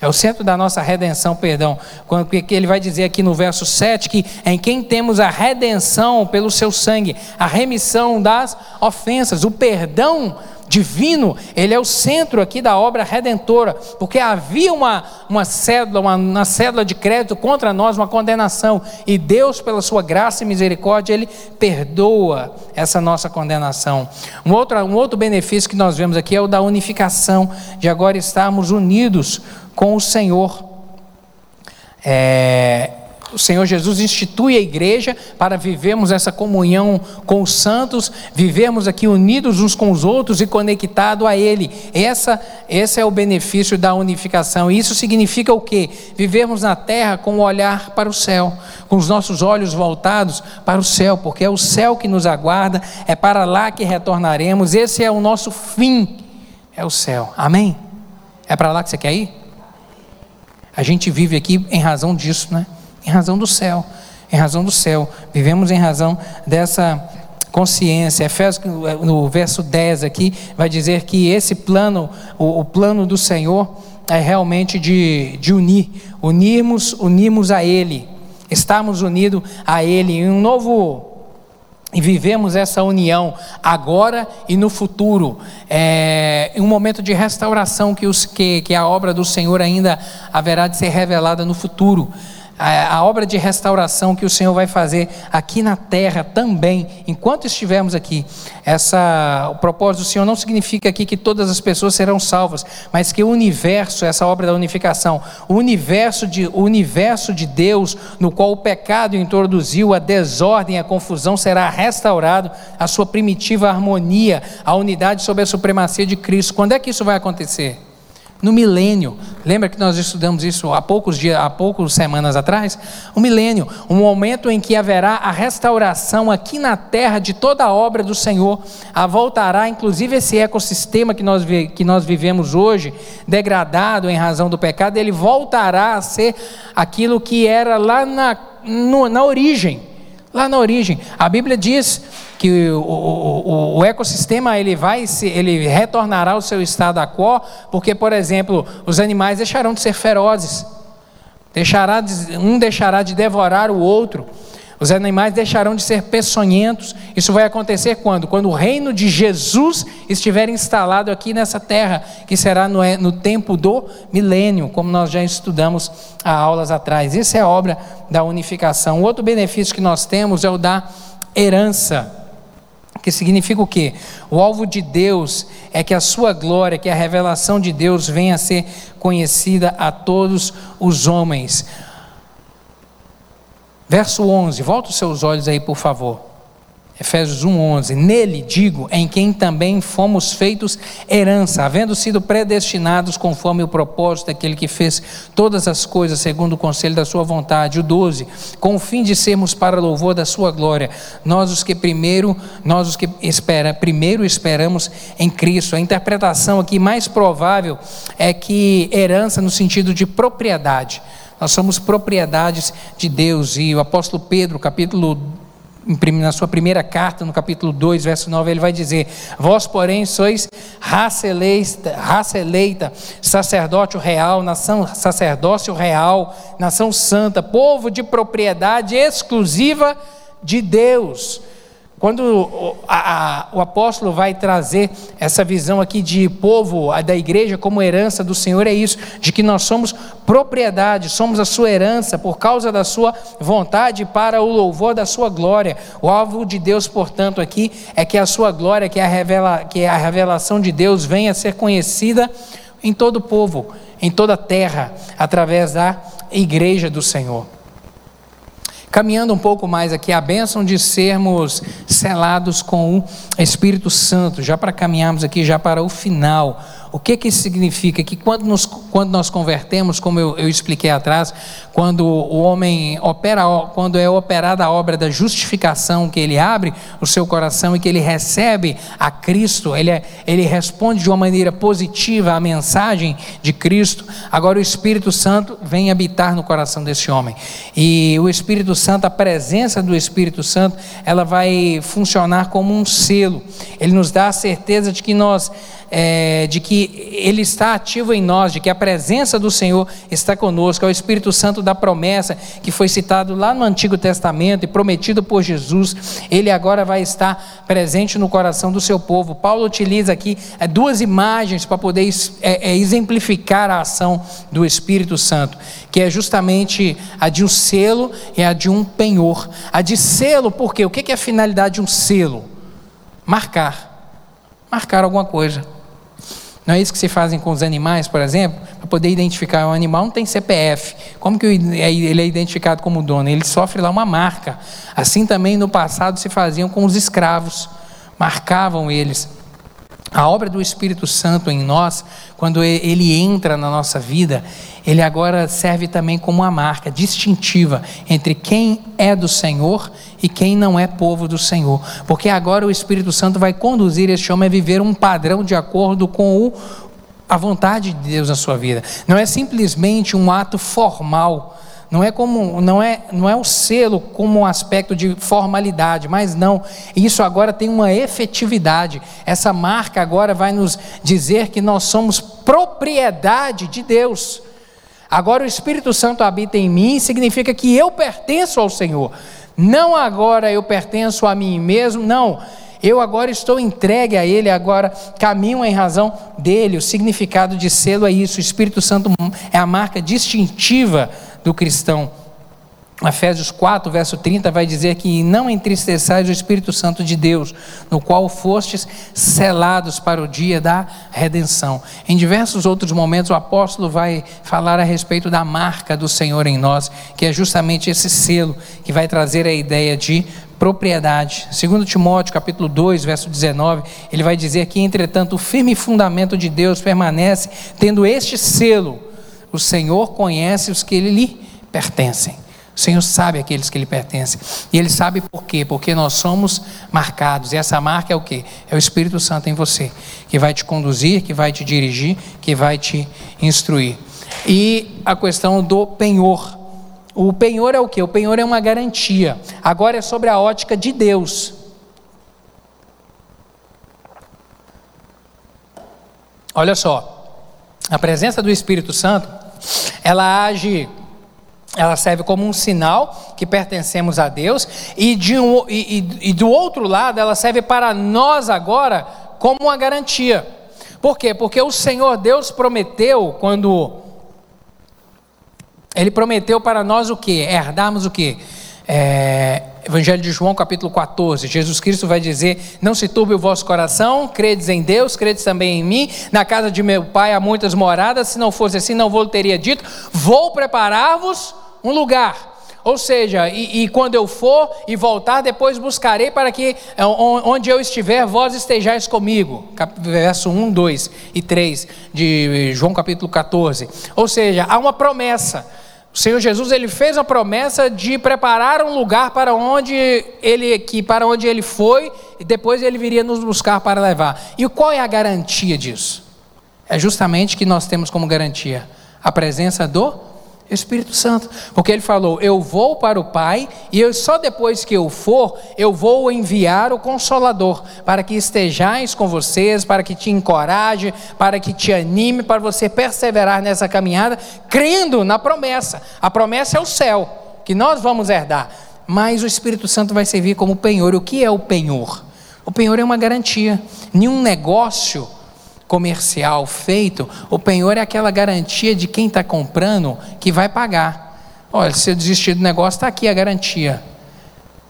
Speaker 2: É o centro da nossa redenção, perdão. Quando ele vai dizer aqui no verso 7 que em quem temos a redenção pelo seu sangue, a remissão das ofensas, o perdão divino, ele é o centro aqui da obra redentora, porque havia uma, uma cédula, uma, uma cédula de crédito contra nós, uma condenação, e Deus, pela sua graça e misericórdia, ele perdoa essa nossa condenação. Um outro, um outro benefício que nós vemos aqui é o da unificação, de agora estarmos unidos com o Senhor. É, o Senhor Jesus institui a igreja para vivermos essa comunhão com os santos, vivermos aqui unidos uns com os outros e conectado a Ele. Essa, esse é o benefício da unificação. Isso significa o quê? Vivermos na terra com o olhar para o céu, com os nossos olhos voltados para o céu, porque é o céu que nos aguarda, é para lá que retornaremos. Esse é o nosso fim, é o céu. Amém? É para lá que você quer ir? A gente vive aqui em razão disso, né? Em razão do céu, em razão do céu. Vivemos em razão dessa consciência. Efésios, no verso 10 aqui, vai dizer que esse plano, o, o plano do Senhor, é realmente de, de unir, unirmos, unirmos a Ele, estarmos unidos a Ele em um novo e vivemos essa união agora e no futuro, é, um momento de restauração que, os, que, que a obra do Senhor ainda haverá de ser revelada no futuro a, obra de restauração que o Senhor vai fazer aqui na terra também, enquanto estivermos aqui. Essa, o propósito do Senhor não significa aqui que todas as pessoas serão salvas, mas que o universo, essa obra da unificação, o universo de, o universo de Deus, no qual o pecado introduziu a desordem, a confusão, será restaurado, a sua primitiva harmonia, a unidade sob a supremacia de Cristo. Quando é que isso vai acontecer? No milênio. Lembra que nós estudamos isso há poucos dias, há poucas semanas atrás? O milênio, um momento em que haverá a restauração aqui na terra de toda a obra do Senhor. A voltará, inclusive esse ecossistema que nós, que nós vivemos hoje, degradado em razão do pecado, ele voltará a ser aquilo que era lá na, no, na origem. Lá na origem. A Bíblia diz que o, o, o, ecossistema ele vai ele retornará ao seu estado aquó, porque, por exemplo, os animais deixarão de ser ferozes, deixará de, um deixará de devorar o outro, os animais deixarão de ser peçonhentos. Isso vai acontecer quando? Quando o reino de Jesus estiver instalado aqui nessa terra, que será no, no tempo do milênio, como nós já estudamos há aulas atrás. Isso é obra da unificação. Outro benefício que nós temos é o da herança. Que significa o quê? O alvo de Deus é que a sua glória, que a revelação de Deus venha a ser conhecida a todos os homens. Verso 11, volta os seus olhos aí, por favor. Efésios 1:11. Nele digo, em quem também fomos feitos herança, havendo sido predestinados conforme o propósito daquele que fez todas as coisas segundo o conselho da sua vontade. O 12, com o fim de sermos para louvor da sua glória. Nós os que primeiro, nós os que espera, primeiro esperamos em Cristo. A interpretação aqui mais provável é que herança no sentido de propriedade. Nós somos propriedades de Deus. E o apóstolo Pedro, capítulo na sua primeira carta, no capítulo 2, verso 9, ele vai dizer: Vós, porém, sois raça eleita, raça eleita sacerdócio real, nação, sacerdócio real, nação santa, povo de propriedade exclusiva de Deus quando o, a, a, o, apóstolo vai trazer essa visão aqui de povo da igreja como herança do Senhor, é isso, de que nós somos propriedade, somos a sua herança por causa da sua vontade para o louvor da sua glória. O alvo de Deus, portanto, aqui é que a sua glória, que, a, revela, que a revelação de Deus venha a ser conhecida em todo o povo, em toda a terra, através da igreja do Senhor. Caminhando um pouco mais aqui, a bênção de sermos selados com o Espírito Santo, já para caminharmos aqui já para o final. O que, que isso significa? Que quando, nos, quando nós convertemos, como eu, eu expliquei atrás, quando o homem opera, quando é operada a obra da justificação, que ele abre o seu coração e que ele recebe a Cristo, ele, é, ele responde de uma maneira positiva à mensagem de Cristo, agora o Espírito Santo vem habitar no coração desse homem. E o Espírito Santo, a presença do Espírito Santo, ela vai funcionar como um selo. Ele nos dá a certeza de que nós é, de que Ele está ativo em nós, de que a presença do Senhor está conosco, é o Espírito Santo da promessa que foi citado lá no Antigo Testamento e prometido por Jesus, Ele agora vai estar presente no coração do seu povo. Paulo utiliza aqui é, duas imagens para poder é, é, exemplificar a ação do Espírito Santo, que é justamente a de um selo e a de um penhor. A de selo, por quê? O que é a finalidade de um selo? Marcar. Marcar alguma coisa. Não é isso que se fazem com os animais, por exemplo? Para poder identificar um animal, não tem CPF. Como que ele é identificado como dono? Ele sofre lá uma marca. Assim também no passado se faziam com os escravos. Marcavam eles. A obra do Espírito Santo em nós, quando ele entra na nossa vida, ele agora serve também como uma marca distintiva entre quem é do Senhor e quem não é povo do Senhor. Porque agora o Espírito Santo vai conduzir este homem a viver um padrão de acordo com o, a vontade de Deus na sua vida. Não é simplesmente um ato formal não é como não é não é o selo como um aspecto de formalidade, mas não. Isso agora tem uma efetividade. Essa marca agora vai nos dizer que nós somos propriedade de Deus. Agora o Espírito Santo habita em mim, significa que eu pertenço ao Senhor. Não agora eu pertenço a mim mesmo, não. Eu agora estou entregue a Ele, agora caminho em razão dele. O significado de selo é isso. O Espírito Santo é a marca distintiva do cristão. Efésios 4, verso 30 vai dizer que não entristeçais o Espírito Santo de Deus, no qual fostes selados para o dia da redenção. Em diversos outros momentos o apóstolo vai falar a respeito da marca do Senhor em nós, que é justamente esse selo que vai trazer a ideia de propriedade. Segundo Timóteo, capítulo 2, verso 19, ele vai dizer que entretanto o firme fundamento de Deus permanece, tendo este selo, o Senhor conhece os que lhe pertencem. O Senhor sabe aqueles que lhe pertencem. E Ele sabe por quê? Porque nós somos marcados. E essa marca é o quê? É o Espírito Santo em você, que vai te conduzir, que vai te dirigir, que vai te instruir. E a questão do penhor. O penhor é o quê? O penhor é uma garantia. Agora é sobre a ótica de Deus. Olha só, a presença do Espírito Santo, ela age ela serve como um sinal que pertencemos a Deus, e, um, e, e do outro lado, ela serve para nós agora como uma garantia. Por quê? Porque o Senhor Deus prometeu, quando Ele prometeu para nós o que? Herdarmos o que? É, Evangelho de João, capítulo 14. Jesus Cristo vai dizer: Não se turbe o vosso coração, credes em Deus, credes também em mim. Na casa de meu pai há muitas moradas, se não fosse assim, não vou teria dito. Vou preparar-vos um lugar. Ou seja, e, e, quando eu for e voltar, depois buscarei para que é, onde eu estiver, vós estejais comigo. Verso 1, 2 e 3 de João capítulo 14. Ou seja, há uma promessa. O Senhor Jesus ele fez a promessa de preparar um lugar para onde ele que para onde ele foi e depois ele viria nos buscar para levar. E qual é a garantia disso? É justamente que nós temos como garantia a presença do Espírito Santo, porque ele falou: Eu vou para o Pai, e eu, só depois que eu for, eu vou enviar o Consolador, para que estejais com vocês, para que te encoraje, para que te anime, para você perseverar nessa caminhada, crendo na promessa. A promessa é o céu, que nós vamos herdar, mas o Espírito Santo vai servir como penhor. O que é o penhor? O penhor é uma garantia. Nenhum negócio comercial feito, o penhor é aquela garantia de quem está comprando que vai pagar. Olha, se eu desistir do negócio, está aqui a garantia.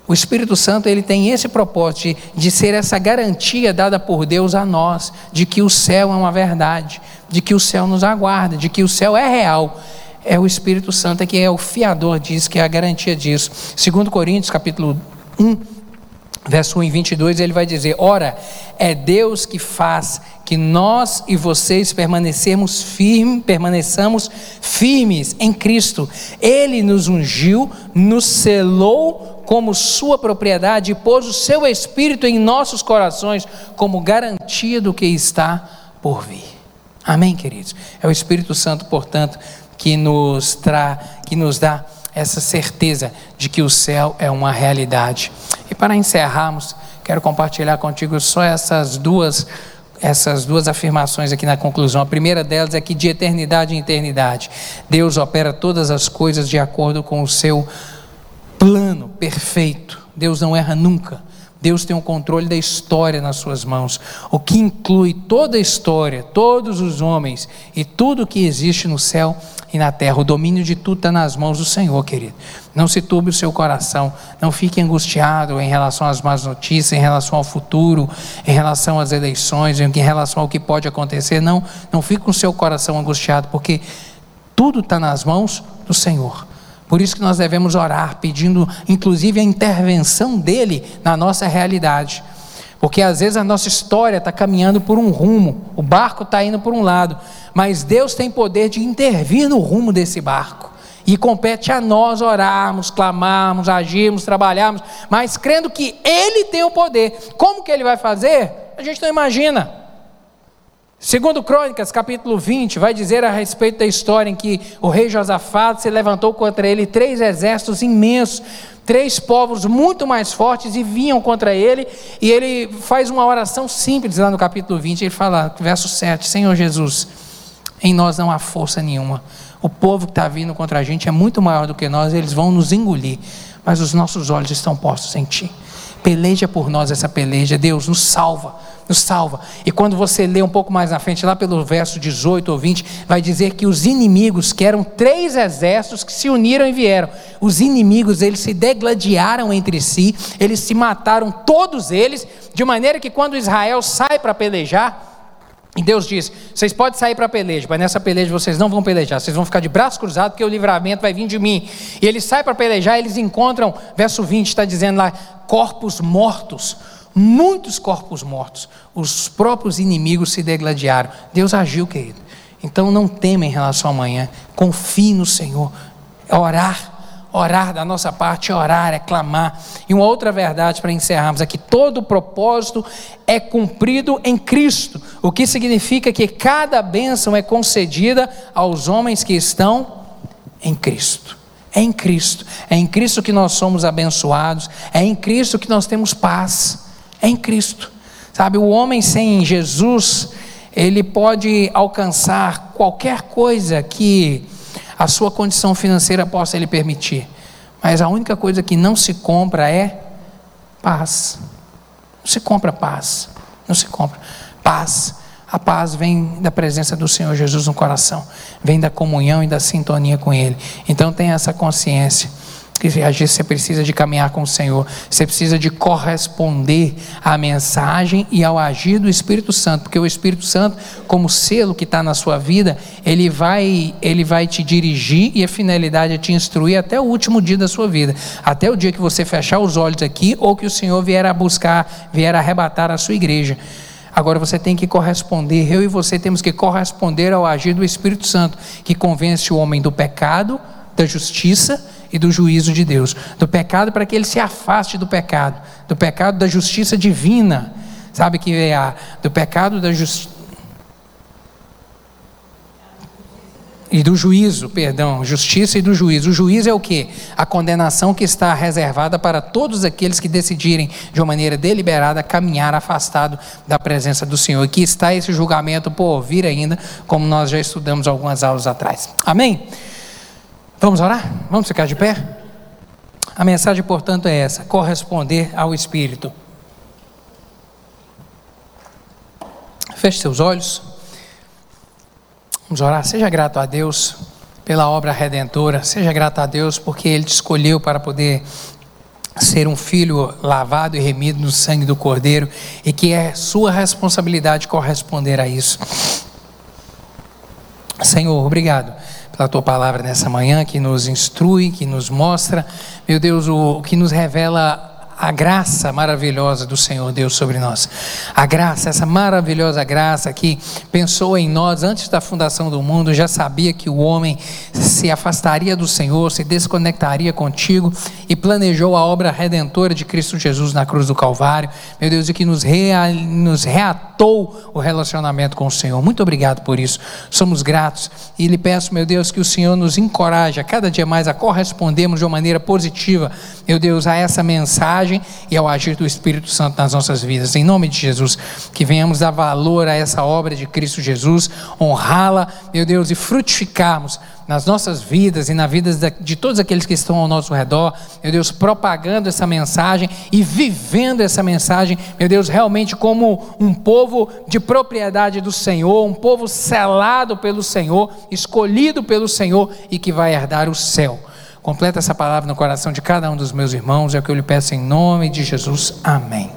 Speaker 2: O Espírito Santo ele tem esse propósito de, de, ser essa garantia dada por Deus a nós, de que o céu é uma verdade, de que o céu nos aguarda, de que o céu é real. É o Espírito Santo que é o fiador disso, que é a garantia disso. Segundo Coríntios, capítulo 1, verso 1 e 22, ele vai dizer: Ora, é Deus que faz que nós e vocês permanecermos firmes, permaneçamos firmes em Cristo. Ele nos ungiu, nos selou como sua propriedade e pôs o seu espírito em nossos corações como garantia do que está por vir. Amém, queridos. É o Espírito Santo, portanto, que nos tra, que nos dá essa certeza de que o céu é uma realidade. Para encerrarmos, quero compartilhar contigo só essas duas essas duas afirmações aqui na conclusão. A primeira delas é que de eternidade em eternidade, Deus opera todas as coisas de acordo com o seu plano perfeito. Deus não erra nunca. Deus tem o controle da história nas suas mãos, o que inclui toda a história, todos os homens e tudo que existe no céu e na terra. O domínio de tudo está nas mãos do Senhor, querido. Não se turbe o seu coração, não fique angustiado em relação às más notícias, em relação ao futuro, em relação às eleições, em relação ao que pode acontecer. Não, não fique com o seu coração angustiado, porque tudo está nas mãos do Senhor. Por isso que nós devemos orar, pedindo inclusive a intervenção dele na nossa realidade. Porque às vezes a nossa história está caminhando por um rumo, o barco está indo por um lado, mas Deus tem poder de intervir no rumo desse barco. E compete a nós orarmos, clamarmos, agirmos, trabalharmos, mas crendo que Ele tem o poder. Como que Ele vai fazer? A gente não imagina. Segundo Crônicas, capítulo 20, vai dizer a respeito da história em que o rei Josafá se levantou contra ele três exércitos imensos, três povos muito mais fortes e vinham contra ele, e ele faz uma oração simples lá no capítulo 20, ele fala, verso 7, Senhor Jesus, em nós não há força nenhuma, o povo que está vindo contra a gente é muito maior do que nós, eles vão nos engolir, mas os nossos olhos estão postos em Ti, peleja por nós essa peleja, Deus nos salva, nos salva. E quando você lê um pouco mais na frente, lá pelo verso 18 ou 20, vai dizer que os inimigos, que eram três exércitos que se uniram e vieram, os inimigos, eles se degladiaram entre si, eles se mataram todos eles, de maneira que quando Israel sai para pelejar, e Deus diz: vocês podem sair para a peleja, mas nessa peleja vocês não vão pelejar, vocês vão ficar de braço cruzado, porque o livramento vai vir de mim. E eles saem para pelejar, eles encontram, verso 20 está dizendo lá, corpos mortos muitos corpos mortos. Os próprios inimigos se degladiaram. Deus agiu, querido. Então não tema em relação ao amanhã. Confie no Senhor. Orar. Orar da nossa parte, orar é clamar. E uma outra verdade para encerrarmos aqui: todo propósito é cumprido em Cristo, o que significa que cada bênção é concedida aos homens que estão em Cristo. É em Cristo, é em Cristo que nós somos abençoados, é em Cristo que nós temos paz é em Cristo. Sabe, o homem sem Jesus, ele pode alcançar qualquer coisa que a sua condição financeira possa lhe permitir. Mas a única coisa que não se compra é paz. Não se compra paz. Não se compra. Paz. A paz vem da presença do Senhor Jesus no coração, vem da comunhão e da sintonia com Ele. Então tenha essa consciência que vezes você precisa de caminhar com o Senhor, você precisa de corresponder à mensagem e ao agir do Espírito Santo, porque o Espírito Santo, como selo que está na sua vida, ele vai, ele vai te dirigir e a finalidade é te instruir até o último dia da sua vida, até o dia que você fechar os olhos aqui ou que o Senhor vier a buscar, vier a arrebatar a sua igreja. Agora você tem que corresponder, eu e você temos que corresponder ao agir do Espírito Santo, que convence o homem do pecado, da justiça e do juízo de Deus. Do pecado para que ele se afaste do pecado. Do pecado da justiça divina. Sabe que é a do pecado da justiça. E do juízo, perdão, justiça e do juízo. O juízo é o que? A condenação que está reservada para todos aqueles que decidirem de uma maneira deliberada caminhar afastado da presença do Senhor. E que está esse julgamento por vir ainda, como nós já estudamos algumas aulas atrás. Amém? Vamos orar? Vamos ficar de pé? A mensagem, portanto, é essa: corresponder ao Espírito. Feche seus olhos. Vamos orar. Seja grato a Deus pela obra redentora. Seja grato a Deus porque Ele te escolheu para poder ser um filho lavado e remido no sangue do Cordeiro e que é sua responsabilidade corresponder a isso. Senhor, obrigado pela tua palavra nessa manhã, que nos instrui, que nos mostra, meu Deus, o, o que nos revela a graça maravilhosa do Senhor Deus sobre nós. A graça, essa maravilhosa graça que pensou em nós antes da fundação do mundo, já sabia que o homem se afastaria do Senhor, se desconectaria contigo e planejou a obra redentora de Cristo Jesus na cruz do Calvário. Meu Deus, e que nos, rea, nos reatou o relacionamento com o Senhor. Muito obrigado por isso. Somos gratos e lhe peço, meu Deus, que o Senhor nos encoraje a cada dia mais a correspondermos de uma maneira positiva, meu Deus, a essa mensagem e ao agir do Espírito Santo nas nossas vidas. Em nome de Jesus, que venhamos dar valor a essa obra de Cristo Jesus, honrá-la, meu Deus, e frutificarmos nas nossas vidas e na vida de todos aqueles que estão ao nosso redor, meu Deus, propagando essa mensagem e vivendo essa mensagem, meu Deus, realmente como um povo de propriedade do Senhor, um povo selado pelo Senhor, escolhido pelo Senhor e que vai herdar o céu. Completa essa palavra no coração de cada um dos meus irmãos, é o que eu lhe peço em nome de Jesus. Amém.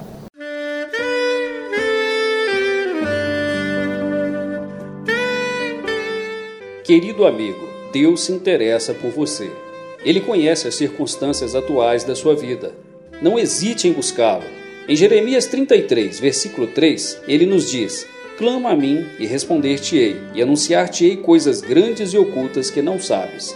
Speaker 1: Querido amigo, Deus se interessa por você. Ele conhece as circunstâncias atuais da sua vida. Não hesite em buscá-lo. Em Jeremias 33, versículo 3, ele nos diz: Clama a mim e responder-te-ei, e anunciar-te-ei coisas grandes e ocultas que não sabes.